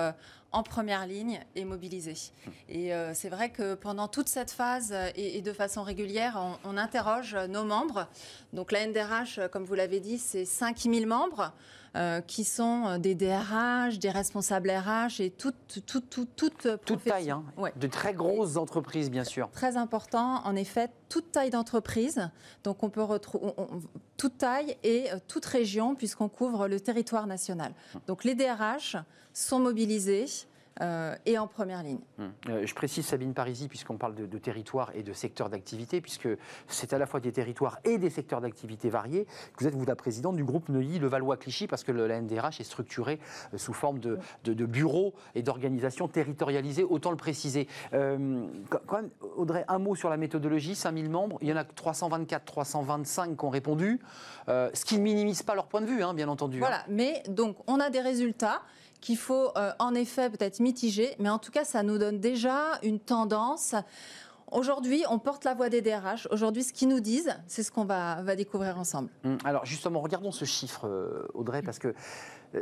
en première ligne et mobilisés. Et c'est vrai que pendant toute cette phase et, de façon régulière, on, on, interroge nos membres. Donc la NDRH, comme vous l'avez dit, c'est 5000 membres. Euh, qui sont euh, des DRH, des responsables RH et toutes toute, toute, toute, toute taille, hein. de très grosses entreprises bien sûr. Très important, en effet, toute taille d'entreprise. Donc on peut retrouver toute taille et euh, toute région puisqu'on couvre le territoire national. Donc les DRH sont mobilisés. Euh, et en première ligne. Hum. Euh, je précise Sabine Parisi, puisqu'on parle de, territoire et de secteur d'activité, puisque c'est à la fois des territoires et des secteurs d'activité variés. Vous êtes, vous, la présidente du groupe Neuilly-Levallois-Clichy, parce que la NDRH est structurée euh, sous forme de, bureaux et d'organisations territorialisées, autant le préciser. quand même, Audrey, un mot sur la méthodologie, 5000 membres, il y en a 324, 325 qui ont répondu, ce qui ne minimise pas leur point de vue, hein, bien entendu. Hein. Voilà, mais donc on a des résultats qu'il faut euh, en effet peut-être mitiger, mais en tout cas, ça nous donne déjà une tendance. Aujourd'hui, on porte la voix des DRH. Aujourd'hui, ce qu'ils nous disent, c'est ce qu'on va, découvrir ensemble. Hum, alors justement, regardons ce chiffre, euh, Audrey, parce que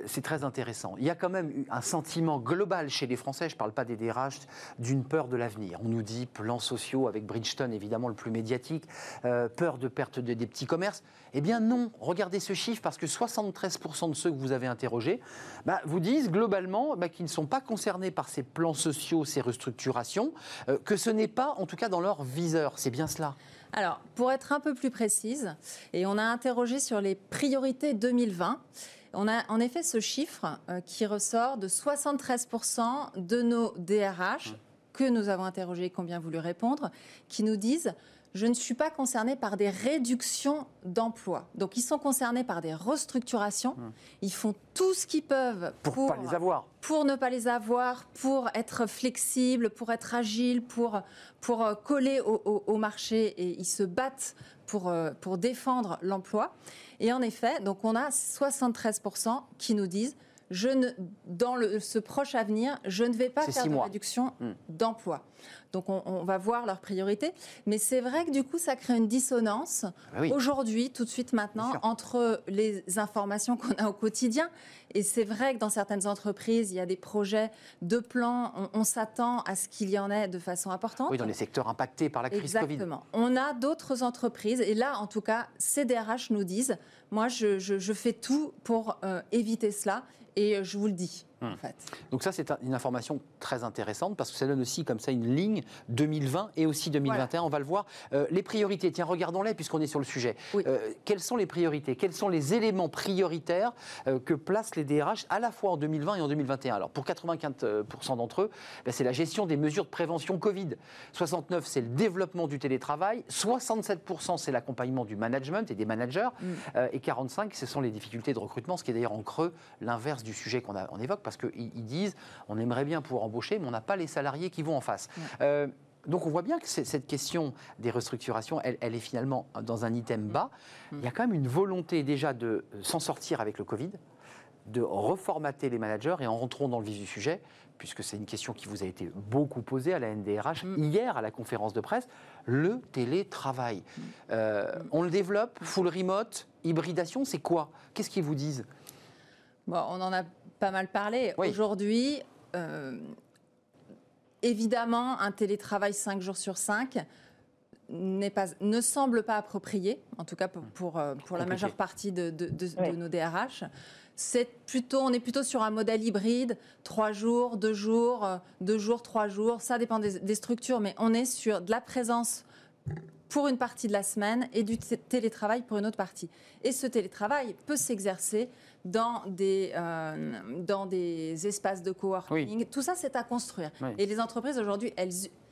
c'est très intéressant. Il y a quand même un sentiment global chez les Français, je ne parle pas des DRH, d'une peur de l'avenir. On nous dit plans sociaux avec Bridgestone, évidemment le plus médiatique, euh, peur de perte des petits commerces. Eh bien non, regardez ce chiffre parce que 73% de ceux que vous avez interrogés bah, vous disent globalement bah, qu'ils ne sont pas concernés par ces plans sociaux, ces restructurations, euh, que ce n'est pas en tout cas dans leur viseur. C'est bien cela alors, pour être un peu plus précise, et on a interrogé sur les priorités 2020, on a en effet ce chiffre euh, qui ressort de 73% de nos DRH que nous avons interrogés, combien voulu répondre, qui nous disent je ne suis pas concerné par des réductions d'emplois. Donc ils sont concernés par des restructurations. Hum. Ils font tout ce qu'ils peuvent pour, pas les avoir. pour ne pas les avoir, pour être flexibles, pour être agiles, pour, pour euh, coller au, marché et ils se battent pour, euh, pour défendre l'emploi. Et en effet, donc on a 73% qui nous disent je ne, dans le, ce proche avenir, je ne vais pas faire de mois. réduction Hmm. d'emploi. Donc on, on va voir leurs priorités. Mais c'est vrai que du coup, ça crée une dissonance Ah oui. aujourd'hui, tout de suite maintenant, entre les informations qu'on a au quotidien. Et c'est vrai que dans certaines entreprises, il y a des projets de plans. On, on s'attend à ce qu'il y en ait de façon importante. Oui, dans les secteurs impactés par la crise Covid. Exactement. On a d'autres entreprises, et là, en tout cas, ces DRH nous disent, moi, je, je- je fais tout pour euh, éviter cela, et euh, je vous le dis, Hmm. en fait. Donc ça, c'est un- une information très intéressante parce que ça donne aussi comme ça une ligne 2020 et aussi 2021. On va le voir. Euh, les priorités, tiens, regardons-les puisqu'on est sur le sujet. Oui. Euh, quelles sont les priorités? Quels sont les éléments prioritaires euh, que placent les DRH à la fois en 2020 et en 2021 Alors pour 95% d'entre eux, ben, c'est la gestion des mesures de prévention Covid. 69, c'est le développement du télétravail. 67%, c'est l'accompagnement du management et des managers. Mm. Et 45, ce sont les difficultés de recrutement, ce qui est d'ailleurs en creux l'inverse du sujet qu'on on évoque, parce qu'ils ils disent on aimerait bien pouvoir embaucher, mais on n'a pas les salariés qui vont en face. Ouais. Euh, donc on voit bien que cette question des restructurations, elle, elle est finalement dans un item bas. Mm. Il y a quand même une volonté déjà de euh, s'en sortir avec le Covid, de reformater les managers, et en rentrons dans le vif du sujet, puisque c'est une question qui vous a été beaucoup posée à la NDRH Mm. hier à la conférence de presse, le télétravail. Euh, on le développe, full remote, hybridation, c'est quoi? Qu'est-ce qu'ils vous disent? Bon, on en a pas mal parlé. Oui. Aujourd'hui, euh, évidemment, un télétravail 5 jours sur 5 n'est pas, ne semble pas approprié, en tout cas pour, pour, euh, pour la majeure partie de, de- de- de Oui. nos DRH. C'est plutôt, on est plutôt sur un modèle hybride, 3 jours, 2 jours, 2 jours, 3 jours, ça dépend des, des structures, mais on est sur de la présence pour une partie de la semaine et du télétravail pour une autre partie. Et ce télétravail peut s'exercer dans des, euh, dans des espaces de coworking. Tout ça, c'est à construire. Oui. Et les entreprises, aujourd'hui, elles,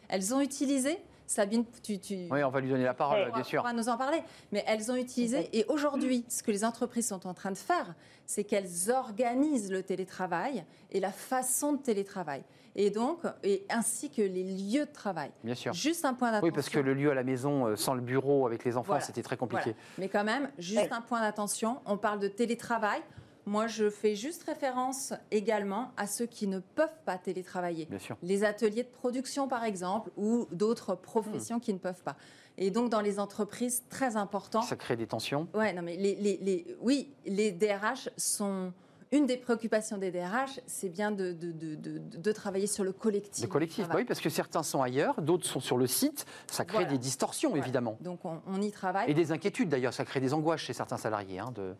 elles ont utilisé, Sabine, tu... tu Oui, on va lui donner la parole, Ouais. bien sûr. on va nous en parler. Mais elles ont utilisé, et aujourd'hui, ce que les entreprises sont en train de faire, c'est qu'elles organisent le télétravail et la façon de télétravail. Et donc, et ainsi que les lieux de travail. Bien sûr. Juste un point d'attention. Oui, parce que le lieu à la maison, euh, sans le bureau, avec les enfants, Voilà. c'était très compliqué. Voilà. Mais quand même, juste un point d'attention, on parle de télétravail. Moi, je fais juste référence également à ceux qui ne peuvent pas télétravailler. Bien sûr. Les ateliers de production, par exemple, ou d'autres Hmm. professions qui ne peuvent pas. Et donc, dans les entreprises, très important. Ça crée des tensions. Ouais, non, mais les, les- les- oui, les DRH sont. Une des préoccupations des DRH, c'est bien de, de, de- de- travailler sur le collectif. Le collectif, bah oui, parce que certains sont ailleurs, d'autres sont sur le site. Ça crée Voilà. des distorsions, Voilà. évidemment. Donc, on, on y travaille. Et des inquiétudes, d'ailleurs. Ça crée des angoisses chez certains salariés hein, de,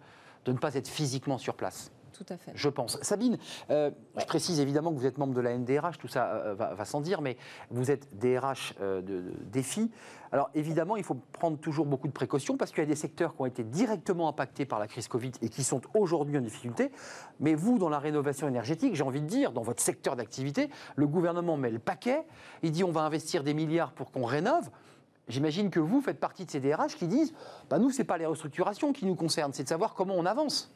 de ne pas être physiquement sur place. Tout à fait. Je pense. Sabine, euh, je précise évidemment que vous êtes membre de la NDRH, tout ça euh, va, va sans dire, mais vous êtes DRH euh, de, de défi. Alors évidemment, il faut prendre toujours beaucoup de précautions parce qu'il y a des secteurs qui ont été directement impactés par la crise Covid et qui sont aujourd'hui en difficulté. Mais vous, dans la rénovation énergétique, j'ai envie de dire, dans votre secteur d'activité, le gouvernement met le paquet, il dit on va investir des milliards pour qu'on rénove. J'imagine que vous faites partie de ces DRH qui disent bah, nous, ce n'est pas les restructurations qui nous concernent, c'est de savoir comment on avance.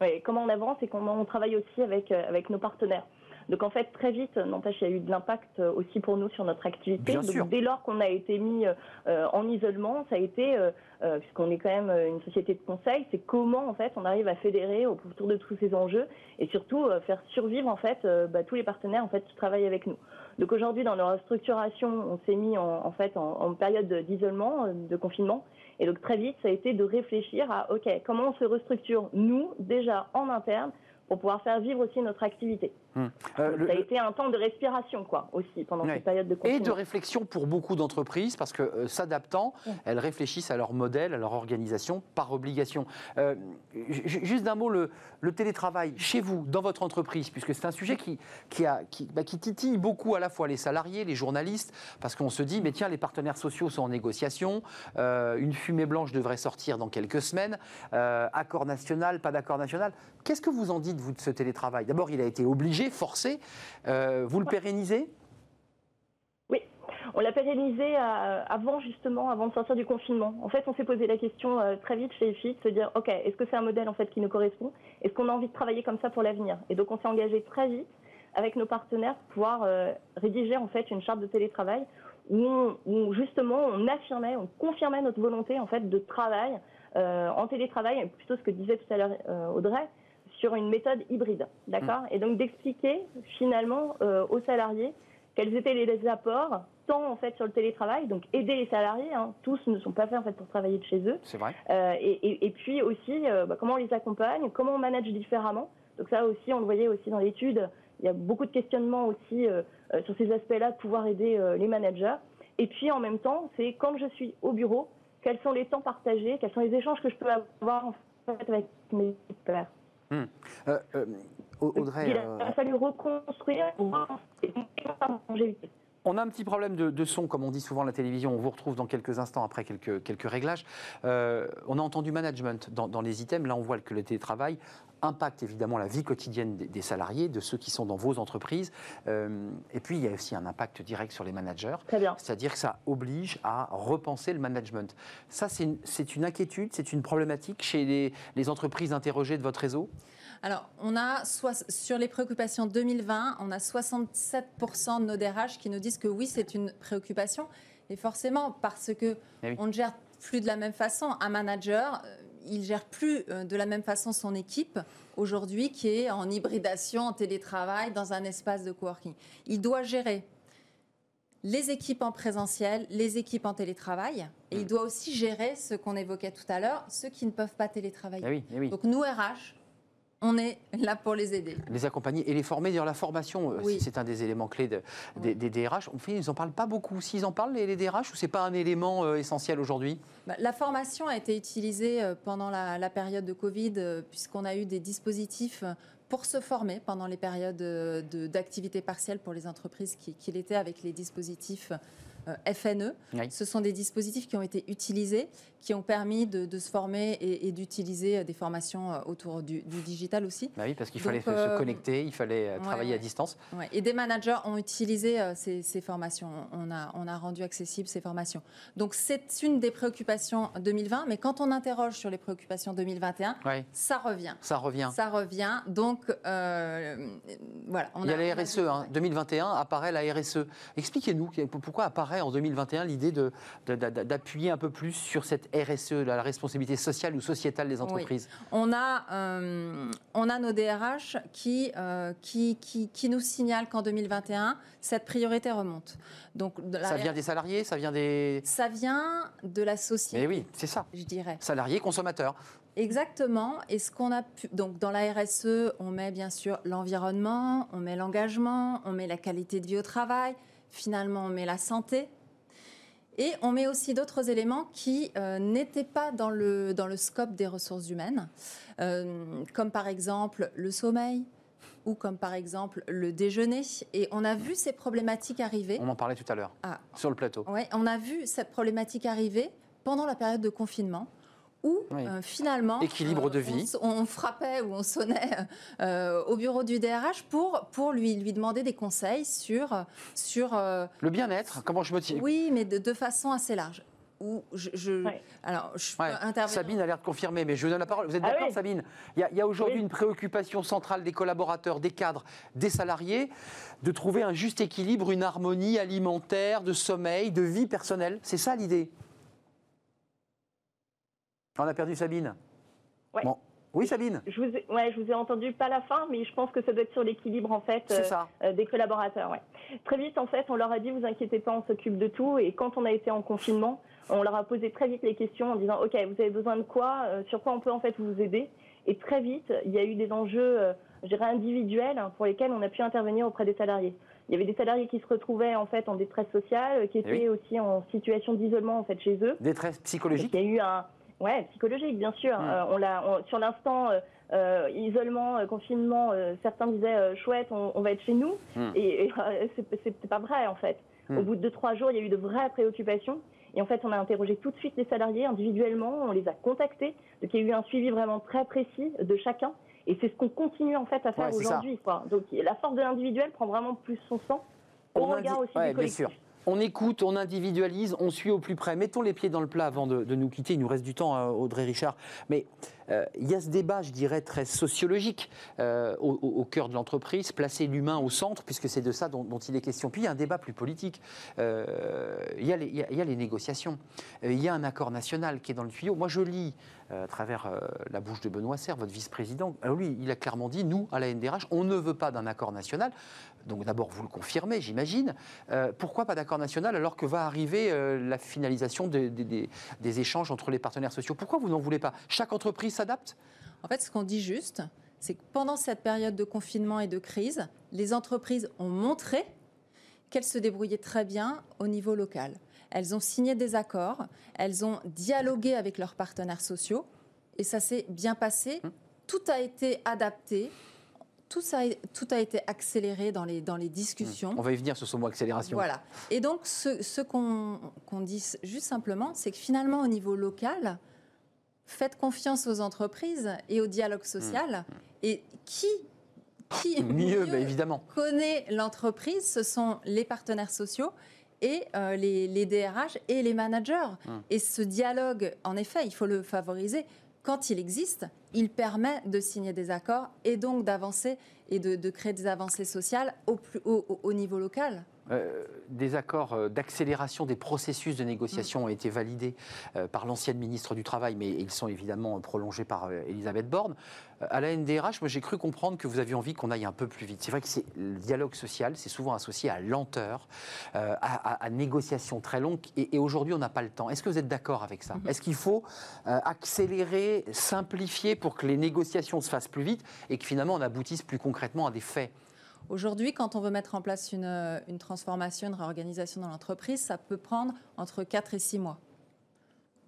Oui, comment on avance et comment on travaille aussi avec, euh, avec nos partenaires. Donc en fait, très vite, n'empêche, il y a eu de l'impact euh, aussi pour nous sur notre activité. Bien Donc, sûr. dès lors qu'on a été mis euh, en isolement, ça a été, euh, euh, puisqu'on est quand même euh, une société de conseil, c'est comment en fait on arrive à fédérer autour de tous ces enjeux et surtout euh, faire survivre en fait euh, bah, tous les partenaires en fait qui travaillent avec nous. Donc aujourd'hui, dans leur structuration, on s'est mis en, fait en, en période d'isolement, euh, de confinement. Et donc très vite, ça a été de réfléchir à, OK, comment on se restructure, nous, déjà en interne, pour pouvoir faire vivre aussi notre activité. Euh, Donc, le- ça a été un temps de respiration, quoi, aussi, pendant Ouais. cette période de Et confinement. de réflexion pour beaucoup d'entreprises, parce que euh, s'adaptant, elles réfléchissent à leur modèle, à leur organisation par obligation. Euh, ju- juste d'un mot, le, le télétravail, chez vous, dans votre entreprise, puisque c'est un sujet qui, qui, a, qui, bah, qui titille beaucoup à la fois les salariés, les journalistes, parce qu'on se dit, mais tiens, les partenaires sociaux sont en négociation, euh, une fumée blanche devrait sortir dans quelques semaines, euh, accord national, pas d'accord national. Qu'est-ce que vous en dites, vous, de ce télétravail? D'abord, il a été obligé, forcé. Euh, vous le pérennisez? Oui, on l'a pérennisé euh, avant justement, avant de sortir du confinement. En fait, on s'est posé la question euh, très vite chez EFI de se dire, ok, est-ce que c'est un modèle en fait qui nous correspond? Est-ce qu'on a envie de travailler comme ça pour l'avenir? Et donc, on s'est engagé très vite avec nos partenaires pour pouvoir rédiger en fait une charte de télétravail où, justement on affirmait, on confirmait notre volonté en fait de travail en télétravail, plutôt ce que disait tout à l'heure Audrey sur une méthode hybride, d'accord Et donc d'expliquer finalement euh, aux salariés quels étaient les apports, tant en fait sur le télétravail, donc aider les salariés, hein, tous ne sont pas faits en fait pour travailler de chez eux. C'est vrai. Euh, et, et- et puis aussi euh, bah, comment on les accompagne, comment on manage différemment. Donc ça aussi, on le voyait aussi dans l'étude, il y a beaucoup de questionnements aussi sur ces aspects-là de pouvoir aider les managers. Et puis en même temps, c'est quand je suis au bureau, quels sont les temps partagés, quels sont les échanges que je peux avoir en fait avec mes pairs. Euh, euh, Audrey, Il euh, a fallu reconstruire, longévité. On a un petit problème de, de son, comme on dit souvent à la télévision. On vous retrouve dans quelques instants après quelques, quelques réglages. Euh, on a entendu management dans, dans les items. Là, on voit que le télétravail impacte évidemment la vie quotidienne des, des salariés, de ceux qui sont dans vos entreprises. Euh, et puis, il y a aussi un impact direct sur les managers. Très bien. C'est-à-dire que ça oblige à repenser le management. Ça, c'est une, inquiétude, c'est une problématique chez les, les entreprises interrogées de votre réseau? Alors, on a, sur les préoccupations 2020, on a 67% de nos DRH qui nous disent que oui, c'est une préoccupation. Et forcément, parce que oui. on ne gère plus de la même façon. Un manager, euh, il gère plus euh, de la même façon son équipe aujourd'hui qui est en hybridation, en télétravail, dans un espace de coworking. Il doit gérer les équipes en présentiel, les équipes en télétravail, et Mm. il doit aussi gérer ce qu'on évoquait tout à l'heure, ceux qui ne peuvent pas télétravailler. Eh oui, eh oui. Donc nous, RH, on est là pour les aider. les accompagner et les former. D'ailleurs, la formation, euh, Oui. c'est- un des éléments clés de- des, des DRH. En fait, ils n'en parlent pas beaucoup. S'ils en parlent, les, les DRH, ou c'est pas un élément euh, essentiel aujourd'hui? Bah, La formation a été utilisée euh, pendant la, la période de Covid, puisqu'on a eu des dispositifs pour se former pendant les périodes de- d'activité partielle pour les entreprises qui, qui l'étaient avec les dispositifs FNE. Oui. Ce sont des dispositifs qui ont été utilisés, qui ont permis de, de se former et, et d'utiliser euh, des formations euh, autour du, du digital aussi. Bah oui, parce qu'il fallait se- se euh, connecter, il fallait euh, ouais, travailler à distance. Ouais, Et des managers ont utilisé euh, ces, ces formations. On a, on a rendu accessibles ces formations. Donc c'est une des préoccupations 2020, mais quand on interroge sur les préoccupations 2021, Ouais, ça revient. ça revient. Ça revient. Donc euh, voilà. on Il y a la RSE, hein. 2021 apparaît la RSE. Expliquez-nous pourquoi apparaît en 2021 l'idée d'appuyer un peu plus sur cette RSE, la responsabilité sociale ou sociétale des entreprises. On a, euh, on a nos DRH qui, euh, qui, qui, qui nous signalent qu'en 2021, cette priorité remonte. Donc la- Ça vient des salariés, ça vient des... ça vient de la société, Mais oui, c'est ça. je dirais. Salariés, consommateurs. Exactement. Et ce qu'on a pu. Donc, dans la RSE, on met bien sûr l'environnement, on met l'engagement, on met la qualité de vie au travail, finalement, on met la santé. Et on met aussi d'autres éléments qui euh, n'étaient pas dans le, dans le scope des ressources humaines, euh, comme par exemple le sommeil ou comme par exemple le déjeuner. Et on a vu ces problématiques arriver. On en parlait tout à l'heure, Ah, sur le plateau. Ouais, on a vu cette problématique arriver pendant la période de confinement où Oui. euh, finalement Équilibre de on vie. s- On, frappait ou on sonnait euh, au bureau du DRH pour, pour lui, lui demander des conseils sur, sur euh, Le bien-être, comment je me tiens oui, mais de, de façon assez large. Où je, je- Ouais. alors je Ouais. peux intervenir. Sabine a l'air de confirmer, mais je donne la parole. Vous êtes Ah d'accord, oui. Sabine? Il y a, aujourd'hui Oui. une préoccupation centrale des collaborateurs, des cadres, des salariés, de trouver un juste équilibre, une harmonie alimentaire, de sommeil, de vie personnelle. C'est ça l'idée? On a perdu Sabine. Ouais. Bon. Oui, Sabine, Je vous, ai, ouais, je vous ai entendu pas la fin, mais je pense que ça doit être sur l'équilibre en fait euh, ça. euh, des collaborateurs. Ouais. Très vite en fait, on leur a dit vous inquiétez pas, on s'occupe de tout. Et quand on a été en confinement, on leur a posé très vite les questions en disant ok vous avez besoin de quoi, Euh, sur quoi on peut en fait vous aider? Et très vite, il y a eu des enjeux, je dirais individuels, hein, pour lesquels on a pu intervenir auprès des salariés. Il y avait des salariés qui se retrouvaient en fait en détresse sociale, qui Eh oui. étaient aussi en situation d'isolement en fait chez eux. Détresse psychologique. Il y a eu un, ouais, psychologique bien sûr. Euh, on l'a, sur l'instant euh, euh, isolement, confinement, certains disaient chouette, on, on va être chez nous, et, et, c'est, pas vrai en fait. Au bout de deux trois jours, il y a eu de vraies préoccupations. Et en fait, on a interrogé tout de suite les salariés individuellement, on les a contactés. Donc il y a eu un suivi vraiment très précis de chacun. Et c'est ce qu'on continue en fait à faire Ouais, aujourd'hui. Donc la force de l'individuel prend vraiment plus son sens au On regard aussi ouais, du bien sûr. On écoute, on individualise, on suit au plus près. Mettons les pieds dans le plat avant de, nous quitter. Il nous reste du temps, euh, Audrey Richard. Euh, il y a ce débat, je dirais, très sociologique euh, au, cœur de l'entreprise, placer l'humain au centre, puisque c'est de ça dont, il est question. Puis il y a un débat plus politique. Euh, il, y a les, négociations. il y a un accord national qui est dans le tuyau. Moi, je lis à travers la bouche de Benoît Serre, votre vice-président. Alors lui, il a clairement dit, nous, à la NDRH, on ne veut pas d'un accord national. Donc d'abord, vous le confirmez, j'imagine. pourquoi pas d'accord national alors que va arriver la finalisation des échanges entre les partenaires sociaux? Pourquoi vous n'en voulez pas? Chaque entreprise s'adapte En fait, ce qu'on dit juste, c'est que pendant cette période de confinement et de crise, les entreprises ont montré qu'elles se débrouillaient très bien au niveau local. Elles ont signé des accords, elles ont dialogué avec leurs partenaires sociaux, et ça s'est bien passé. Hum. Tout a été adapté, tout, ça, tout, a été accéléré dans les, dans les discussions. On va y venir sur ce mot accélération. Voilà. Et donc, ce, ce qu'on qu dit juste simplement, c'est que finalement, au niveau local, faites confiance aux entreprises et au dialogue social. Mmh. Et qui qui mieux, bah, évidemment. connaît l'entreprise Ce sont les partenaires sociaux et euh, les, les, DRH et les managers. Mmh. Et ce dialogue, en effet, il faut le favoriser. Quand il existe, il permet de signer des accords et donc d'avancer et de, de, créer des avancées sociales au, plus, au, au niveau local. Euh, des accords euh, d'accélération des processus de négociation ont été validés euh, par l'ancienne ministre du Travail, mais ils sont évidemment prolongés par euh, Elisabeth Borne. À la NDRH, moi j'ai cru comprendre que vous aviez envie qu'on aille un peu plus vite. C'est vrai que le dialogue social, c'est souvent associé à lenteur, à, à, à, négociation très longue, et, et aujourd'hui on n'a pas le temps. Est-ce que vous êtes d'accord avec ça? Mmh. Est-ce qu'il faut accélérer, simplifier pour que les négociations se fassent plus vite et que finalement on aboutisse plus concrètement à des faits? Aujourd'hui, quand on veut mettre en place une, une transformation, une réorganisation dans l'entreprise, ça peut prendre entre 4 et 6 mois.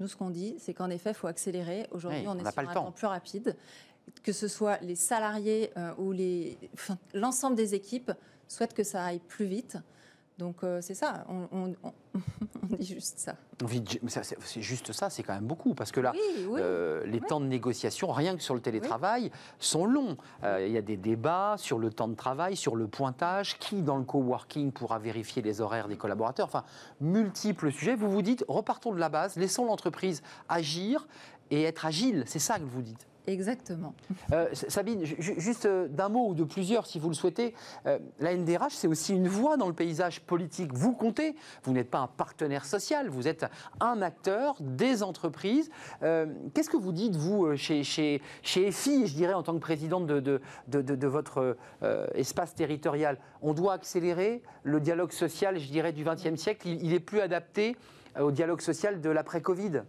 Nous, ce qu'on dit, c'est qu'en effet, il faut accélérer. Aujourd'hui, oui, on, on, est sur un temps plus rapide. Que ce soit les salariés euh, ou l'ensemble enfin, des équipes souhaitent que ça aille plus vite. Donc euh, c'est ça, on, on, on, dit juste ça. C'est juste ça, c'est quand même beaucoup, parce que là, oui, oui, euh, les oui. temps de négociation, rien que sur le télétravail, sont longs. Euh, il y a des débats sur le temps de travail, sur le pointage, qui dans le coworking pourra vérifier les horaires des collaborateurs, enfin, multiples sujets. Vous vous dites, repartons de la base, laissons l'entreprise agir et être agile, c'est ça que vous dites Exactement. Euh, Sabine, juste euh, d'un mot ou de plusieurs, si vous le souhaitez, euh, la NDRH, c'est aussi une voix dans le paysage politique. Vous comptez, vous n'êtes pas un partenaire social, vous êtes un acteur des entreprises. Qu'est-ce que vous dites, vous, chez, chez, EFI, je dirais, en tant que présidente de, votre espace territorial? On doit accélérer le dialogue social, je dirais, du XXe siècle. Il est plus adapté au dialogue social de l'après-Covid?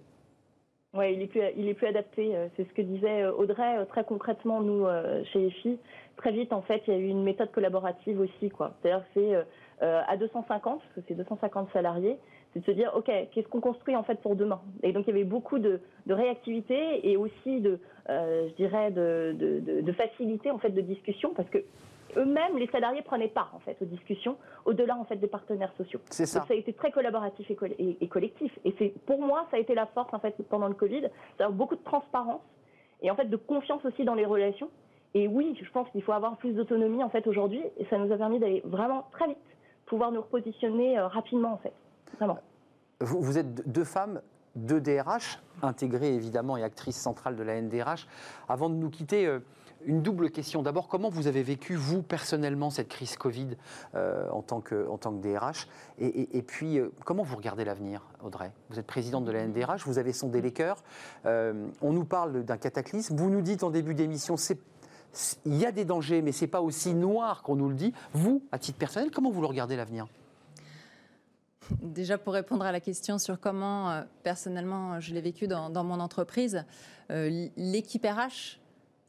Oui, il est plus, il est plus adapté. Euh, c'est ce que disait euh, Audrey. Euh, très concrètement, nous, chez EFI, très vite, en fait, il y a eu une méthode collaborative aussi, quoi. C'est-à-dire c'est à 250, parce que c'est 250 salariés, c'est de se dire, OK, qu'est-ce qu'on construit, en fait, pour demain? Et donc, il y avait beaucoup de, réactivité et aussi de, je dirais, de, de facilité, en fait, de discussion, parce que eux-mêmes, les salariés prenaient part en fait aux discussions, au-delà en fait des partenaires sociaux. C'est ça. Donc, ça a été très collaboratif et, co et, et collectif. Et c'est pour moi, ça a été la force en fait pendant le Covid, c'est beaucoup de transparence et en fait de confiance aussi dans les relations. Et oui, je pense qu'il faut avoir plus d'autonomie en fait aujourd'hui, et ça nous a permis d'aller vraiment très vite, pouvoir nous repositionner euh, rapidement en fait. Vraiment. Vous, vous êtes deux femmes deux DRH, intégrées évidemment et actrices centrales de la NDRH. Avant de nous quitter, euh, une double question. D'abord, comment vous avez vécu, vous, personnellement, cette crise Covid euh, en, tant que, en tant que DRH et, puis, euh, comment vous regardez l'avenir, Audrey? Vous êtes présidente de la NDRH, vous avez sondé les cœurs. Euh, on nous parle d'un cataclysme. Vous nous dites en début d'émission, il y a des dangers, mais c'est pas aussi noir qu'on nous le dit. Vous, à titre personnel, comment vous le regardez l'avenir? Déjà, pour répondre à la question sur comment, personnellement, je l'ai vécu dans, dans, mon entreprise, l'équipe RH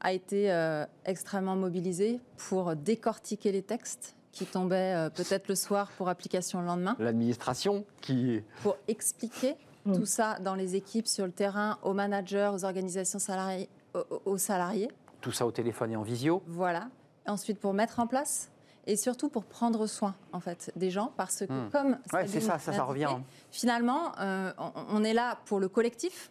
a été euh, extrêmement mobilisée pour décortiquer les textes qui tombaient euh, peut-être le soir pour application le lendemain. L'administration qui... Pour expliquer mmh. tout ça dans les équipes, sur le terrain, aux managers, aux organisations salariées, aux, aux salariés. Tout ça au téléphone et en visio. Voilà. Ensuite, pour mettre en place et surtout pour prendre soin en fait des gens parce que mmh. comme ouais, c'est ça, ça, ça revient. Finalement, euh, on, on, est là pour le collectif,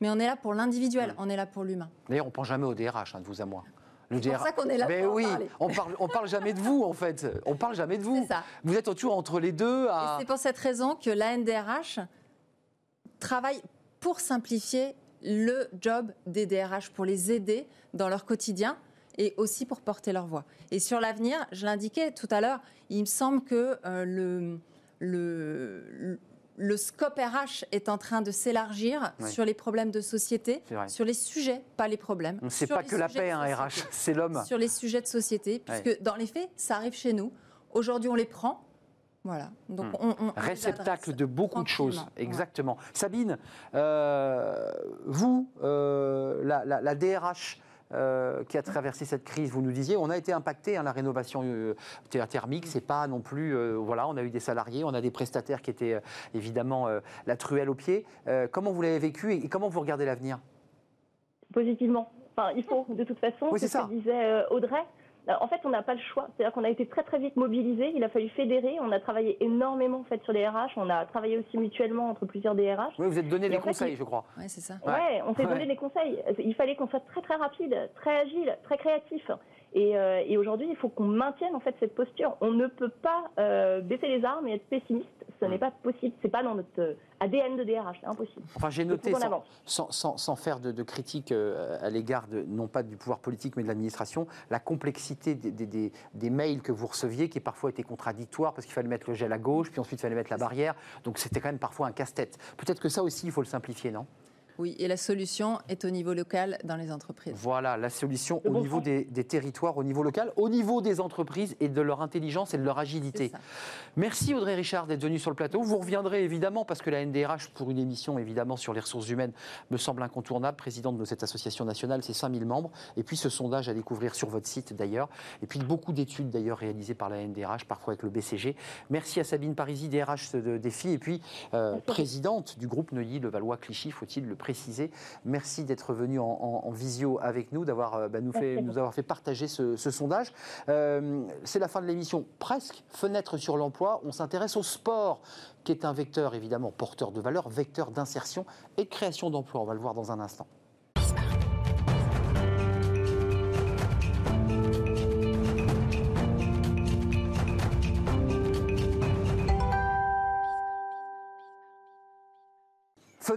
mais on est là pour l'individuel, mmh. on est là pour l'humain. D'ailleurs, on pense jamais au DRH hein, de vous à moi. Le C'est pour ça qu'on est là mais pour oui, on parle, on parle jamais de vous en fait. On parle jamais de vous. Ça. Vous êtes toujours entre les deux. À... C'est pour cette raison que la NDRH travaille pour simplifier le job des DRH pour les aider dans leur quotidien et aussi pour porter leur voix. Et sur l'avenir, je l'indiquais tout à l'heure, il me semble que euh, le, le, le scope RH est en train de s'élargir Oui. sur les problèmes de société, sur les sujets, pas les problèmes. C'est pas que la paix, de hein. RH, c'est l'homme. Sur les sujets de société, puisque dans les faits, ça arrive chez nous. Aujourd'hui, on les prend. Voilà. Donc, Hmm. on, on- Réceptacle de beaucoup de choses. Ouais. exactement. Sabine, euh, vous, euh, la, la- la DRH euh, qui a traversé cette crise, vous nous disiez, on a été impacté, hein, la rénovation euh, ther- thermique, c'est pas non plus, euh, voilà, on a eu des salariés, on a des prestataires qui étaient évidemment la truelle au pied. Comment vous l'avez vécu et, et comment vous regardez l'avenir? Positivement. Enfin, il faut, de toute façon, Oui, c'est ce ça. que disait Audrey. Euh, En fait, on n'a pas le choix. C'est-à-dire qu'on a été très très vite mobilisés. Il a fallu fédérer. On a travaillé énormément en fait sur les RH. On a travaillé aussi mutuellement entre plusieurs DRH. Oui, vous êtes donné Et des en fait, conseils, il- je crois. Ouais, c'est ça. Ouais. Ouais, on s'est Ouais. donné des conseils. Il fallait qu'on soit très très rapide, très agile, très créatif. Et, euh, et aujourd'hui, il faut qu'on maintienne en fait cette posture. On ne peut pas euh, baisser les armes et être pessimiste. Ce Mm. n'est pas possible. C'est pas dans notre euh, ADN de DRH. C'est impossible. Enfin, j'ai noté, sans, sans, sans- sans faire de, de critique euh, à l'égard non pas du pouvoir politique, mais de l'administration, la complexité des, des- des- des mails que vous receviez, qui parfois étaient contradictoires, parce qu'il fallait mettre le gel à gauche, puis ensuite il fallait mettre la barrière. Donc c'était quand même parfois un casse-tête. Peut-être que ça aussi, il faut le simplifier, non? Oui, et la solution est au niveau local dans les entreprises. Voilà, la solution au bon niveau des, des territoires, au niveau local, au niveau des entreprises et de leur intelligence et de leur agilité. Merci Audrey Richard d'être venue sur le plateau. Vous reviendrez évidemment parce que la NDRH, pour une émission évidemment sur les ressources humaines, me semble incontournable. Présidente de cette association nationale, c'est 5000 membres. Et puis ce sondage à découvrir sur votre site d'ailleurs. Et puis beaucoup d'études d'ailleurs réalisées par la NDRH, parfois avec le BCG. Merci à Sabine Parisi, DRH de Défi, et puis euh, présidente du groupe Neuilly-le-Valois-Clichy, faut-il le préciser. Merci d'être venue en, en- en visio avec nous, d'avoir euh, bah, nous, fait, nous avoir fait partager ce, ce sondage. Euh, c'est la fin de l'émission, presque. Fenêtre sur l'emploi, on s'intéresse au sport, qui est un vecteur évidemment porteur de valeur, vecteur d'insertion et de création d'emplois. On va le voir dans un instant.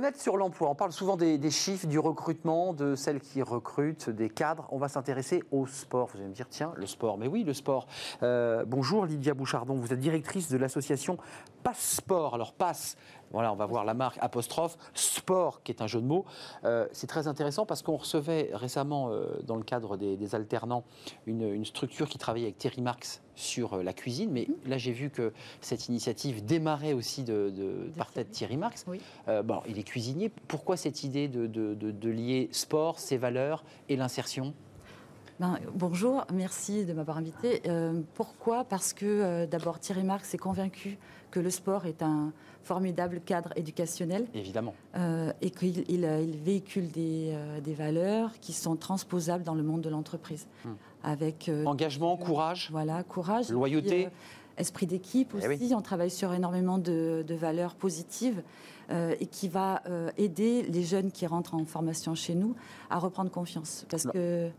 Fenêtre sur l'emploi. On parle souvent des, des chiffres, du recrutement, de celles qui recrutent, des cadres. On va s'intéresser au sport. Vous allez me dire, tiens, le sport. Mais oui, le sport. Euh, bonjour Lydia Bouchardon. Vous êtes directrice de l'association Passe Sport. Alors, Passe, voilà, on va voir la marque apostrophe, Sport, qui est un jeu de mots. Euh, c'est très intéressant parce qu'on recevait récemment, euh, dans le cadre des, des alternants, une, une structure qui travaillait avec Thierry Marx sur euh, la cuisine. Mais là, j'ai vu que cette initiative démarrait aussi de, de, par tête Thierry Marx. Oui. Bon, il est cuisinier. Pourquoi cette idée de, de- de- de lier sport, ses valeurs et l'insertion? Ben, bonjour, merci de m'avoir invité. Euh, pourquoi? Parce que euh, d'abord Thierry Marx est convaincu que le sport est un formidable cadre éducationnel Évidemment. euh, et qu'il il, euh, il véhicule des, euh, des valeurs qui sont transposables dans le monde de l'entreprise. Hmm. Avec euh, Engagement, courage. voilà, courage. Loyauté. puis, esprit d'équipe Eh aussi. oui. On travaille sur énormément de, de valeurs positives euh, et qui va euh, aider les jeunes qui rentrent en formation chez nous à reprendre confiance. Parce que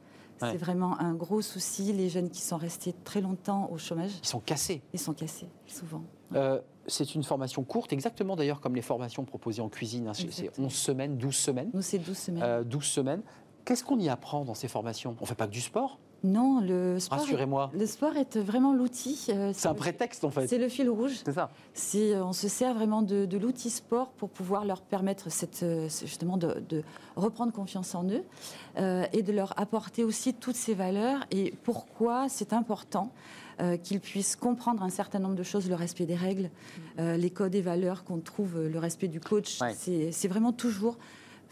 Ouais. c'est vraiment un gros souci. Les jeunes qui sont restés très longtemps au chômage, Ils sont cassés. ils sont cassés, souvent. Euh, c'est une formation courte, exactement d'ailleurs comme les formations proposées en cuisine. hein. C'est c'est Exactement. 11 semaines, 12 semaines. Nous, c'est 12 semaines. Euh, 12 semaines. Qu'est-ce qu'on y apprend dans ces formations? On fait pas que du sport? Non, le sport, Rassurez-moi. le sport est vraiment l'outil. euh, C'est un prétexte en fait. C'est le fil rouge. C'est ça. C'est, euh, on se sert vraiment de, de l'outil sport pour pouvoir leur permettre cette, euh, justement de, de reprendre confiance en eux et de leur apporter aussi toutes ces valeurs et pourquoi c'est important qu'ils puissent comprendre un certain nombre de choses, le respect des règles, euh, les codes et valeurs qu'on trouve, le respect du coach. Ouais. C'est vraiment toujours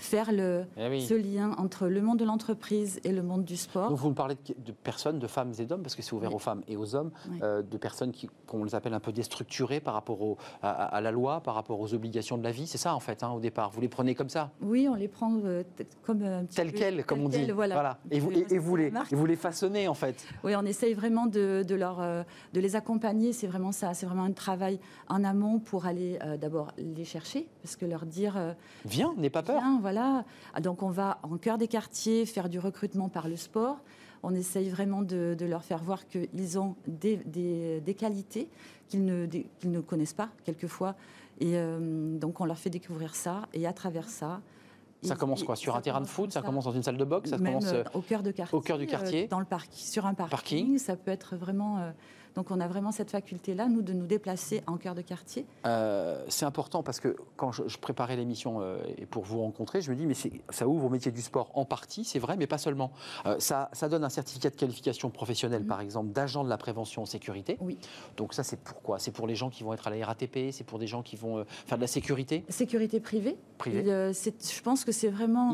faire le, Eh oui. ce lien entre le monde de l'entreprise et le monde du sport. Donc vous me parlez de, de personnes, de femmes et d'hommes, parce que c'est ouvert Oui. aux femmes et aux hommes, Oui. euh, de personnes qui, qu'on les appelle un peu déstructurées par rapport au- à, la loi, par rapport aux obligations de la vie. C'est ça en fait, hein, au départ. Vous les prenez comme ça, Oui, on les prend euh, comme un petit peu- quelles, comme on dit. voilà. Et, vous, et, et vous les, et vous les façonnez en fait? Oui, on essaye vraiment de, de leur, euh, de les accompagner. C'est vraiment ça. C'est vraiment un travail en amont pour aller euh, d'abord les chercher, parce que leur dire euh, Viens, n'aie pas peur. Viens, voilà. Ah, Donc on va en cœur des quartiers faire du recrutement par le sport. On essaye vraiment de, de leur faire voir qu'ils ont des, des- des qualités qu'ils ne, des- qu'ils ne connaissent pas quelquefois. Et euh, donc on leur fait découvrir ça. Et à travers ça, Ça commence quoi Sur ça un terrain de foot Ça commence dans une salle de boxe Ça Même commence euh, euh, au cœur de quartier. au cœur du euh, quartier. dans le parc, sur un parking, Parking. Ça peut être vraiment. Donc on a vraiment cette faculté-là, nous, de nous déplacer en cœur de quartier. Euh, c'est important parce que quand je, je préparais l'émission euh, et pour vous rencontrer, je me dis mais ça ouvre au métier du sport en partie, c'est vrai, mais pas seulement. Euh, ça, ça donne un certificat de qualification professionnelle, par exemple, d'agent de la prévention en sécurité. Oui. Donc ça, c'est pourquoi? C'est pour les gens qui vont être à la RATP, c'est pour des gens qui vont faire de la sécurité? Sécurité privée. privée. Et, je pense que c'est vraiment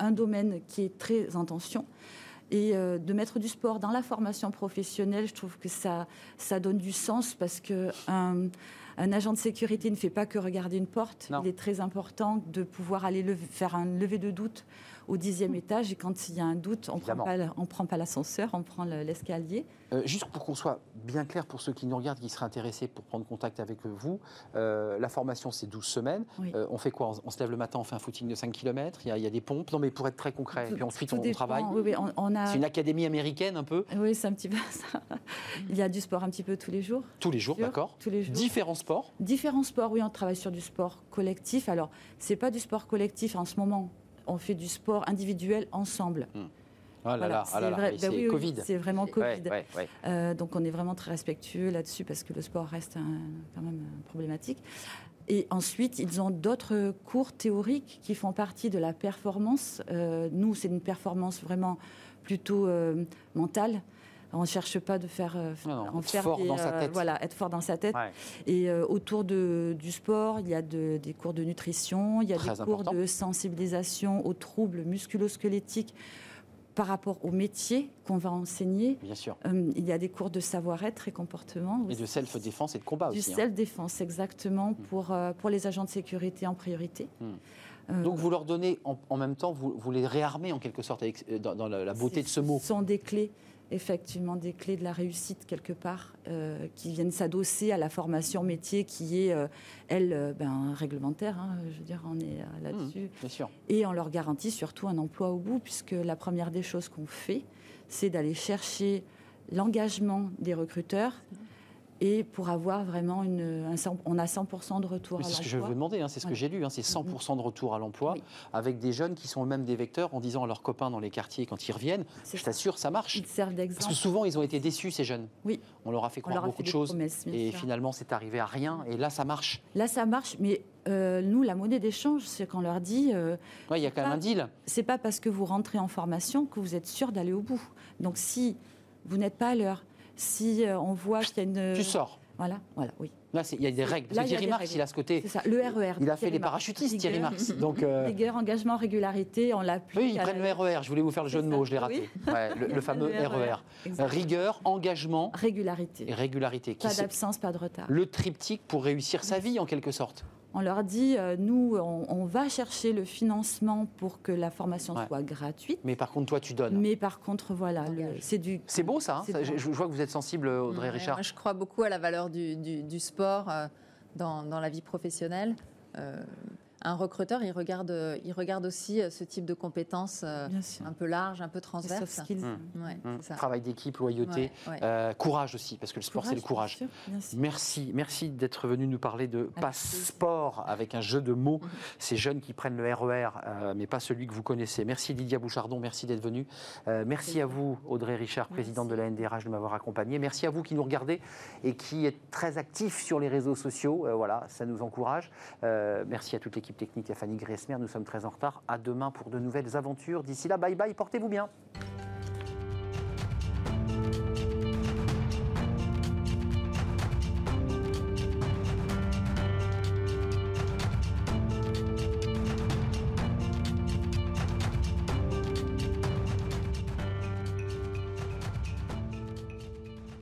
un domaine qui est très en tension. Et euh, de mettre du sport dans la formation professionnelle, je trouve que ça, ça donne du sens parce que un, un agent de sécurité ne fait pas que regarder une porte. Non. Il est très important de pouvoir aller lever- faire un lever de doute au dixième étage. Et quand il y a un doute, on ne prend pas l'ascenseur, on prend le- l'escalier. Euh, juste pour qu'on soit bien clair pour ceux qui nous regardent, qui seraient intéressés pour prendre contact avec vous, euh, la formation c'est 12 semaines. Oui. Euh, on fait quoi? On, on se lève le matin, on fait un footing de 5 km, il y, a- il y a des pompes. Non mais pour être très concret, et puis ensuite on, on travaille. Oui, oui, on, on a... C'est une académie américaine un peu, Oui, c'est un petit peu ça. Il y a du sport un petit peu tous les jours. tous les jours, d'accord Tous les jours. Différents sports. Différents sports, oui, on travaille sur du sport collectif. Alors, c'est pas du sport collectif en ce moment. On fait du sport individuel ensemble. Ah là Voilà, là, ah là vrai. oui, oui, Covid. C'est vraiment Covid. Ouais, ouais, ouais. Euh, donc, on est vraiment très respectueux là-dessus parce que le sport reste un- quand même euh, problématique. Et ensuite, ils ont d'autres cours théoriques qui font partie de la performance. Euh, nous, c'est une performance vraiment plutôt euh, mentale. On ne cherche pas de faire, euh, Non, en être faire fort des, dans sa euh, tête. voilà, être fort dans sa tête. Ouais. Et euh, autour de, du sport, il y a de- des cours de nutrition, il y a Très des cours de sensibilisation aux troubles musculo-squelettiques par rapport au métier qu'on va enseigner. Bien sûr. Euh, il y a des cours de savoir-être et comportement. Et aussi. de self-défense et de combat Du aussi. hein. self-défense, exactement, pour, euh, pour les agents de sécurité en priorité. Hmm. Euh, Donc vous leur donnez en, en même temps, vous, vous les réarmez en quelque sorte avec, dans, dans la, la beauté de ce mot. Ce sont des clés, effectivement, des clés de la réussite quelque part, euh, qui viennent s'adosser à la formation métier qui est, euh, elle, euh, ben, réglementaire. hein, je veux dire, on est euh, là-dessus. Et on leur garantit surtout un emploi au bout, puisque la première des choses qu'on fait, c'est d'aller chercher l'engagement des recruteurs. Et pour avoir vraiment une, un on a 100% de retour C'est ce que je vais vous demander, hein, c'est ce que j'ai lu, hein, c'est 100% de retour à l'emploi, Oui. avec des jeunes qui sont eux-mêmes des vecteurs en disant à leurs copains dans les quartiers quand ils reviennent, je t'assure, ça marche. Ils servent Parce d'exemple. que souvent, ils ont été déçus, ces jeunes. Oui. On leur a fait croire a beaucoup fait de choses. Et sûr. finalement, c'est arrivé à rien. Et là, ça marche. Là, ça marche, mais euh, nous, la monnaie d'échange, c'est qu'on leur dit, euh, Ouais, Il y a quand même un deal. c'est pas parce que vous rentrez en formation que vous êtes sûr d'aller au bout. Donc, si vous n'êtes pas à l'heure, si euh, on voit qu'il y a une, Tu sors. voilà, voilà, oui, Là, il y a des règles. Parce Là, que il y a Thierry Marx, il a ce côté. c'est ça. Le RER. Il a fait Thierry les parachutistes, Thierry. Marx. Donc, euh, Rigueur, engagement, régularité, on l'applique. oui, ils prennent la- le RER. Je voulais vous faire le jeu de mots, je l'ai raté. Ouais, le, le fameux Le RER. Exactement. Rigueur, engagement Régularité. et régularité. Pas d'absence, pas de retard. le triptyque pour réussir sa vie, en quelque sorte. On leur dit, euh, nous, on, on va chercher le financement pour que la formation Ouais. soit gratuite. Mais par contre, toi, tu donnes. Mais par contre, voilà, c'est du. C'est beau, ça. hein Ça, je, vois que vous êtes sensible, Audrey Ouais, Richard. Moi, je crois beaucoup à la valeur du, du- du sport euh, dans, dans la vie professionnelle. Euh, un recruteur, il regarde, il regarde aussi euh, ce type de compétences euh, un peu larges, un peu skills. Mmh. Ouais, ça. Travail d'équipe, loyauté, Ouais, ouais. euh, courage aussi, parce que le sport, c'est le courage. sûr. Merci, merci d'être venu nous parler de Avec passeport avec un jeu de mots. Ces jeunes qui prennent le RER, euh, mais pas celui que vous connaissez. Merci Lydia Bouchardon, merci d'être venue. Euh, merci à vous Audrey Richard, présidente de la NDRH, de m'avoir accompagné. Merci à vous qui nous regardez et qui êtes très actifs sur les réseaux sociaux. Euh, voilà, ça nous encourage. Euh, merci à toute l'équipe technique, à Fanny Gressmer. Nous sommes très en retard. À demain pour de nouvelles aventures. D'ici là, bye bye, portez-vous bien.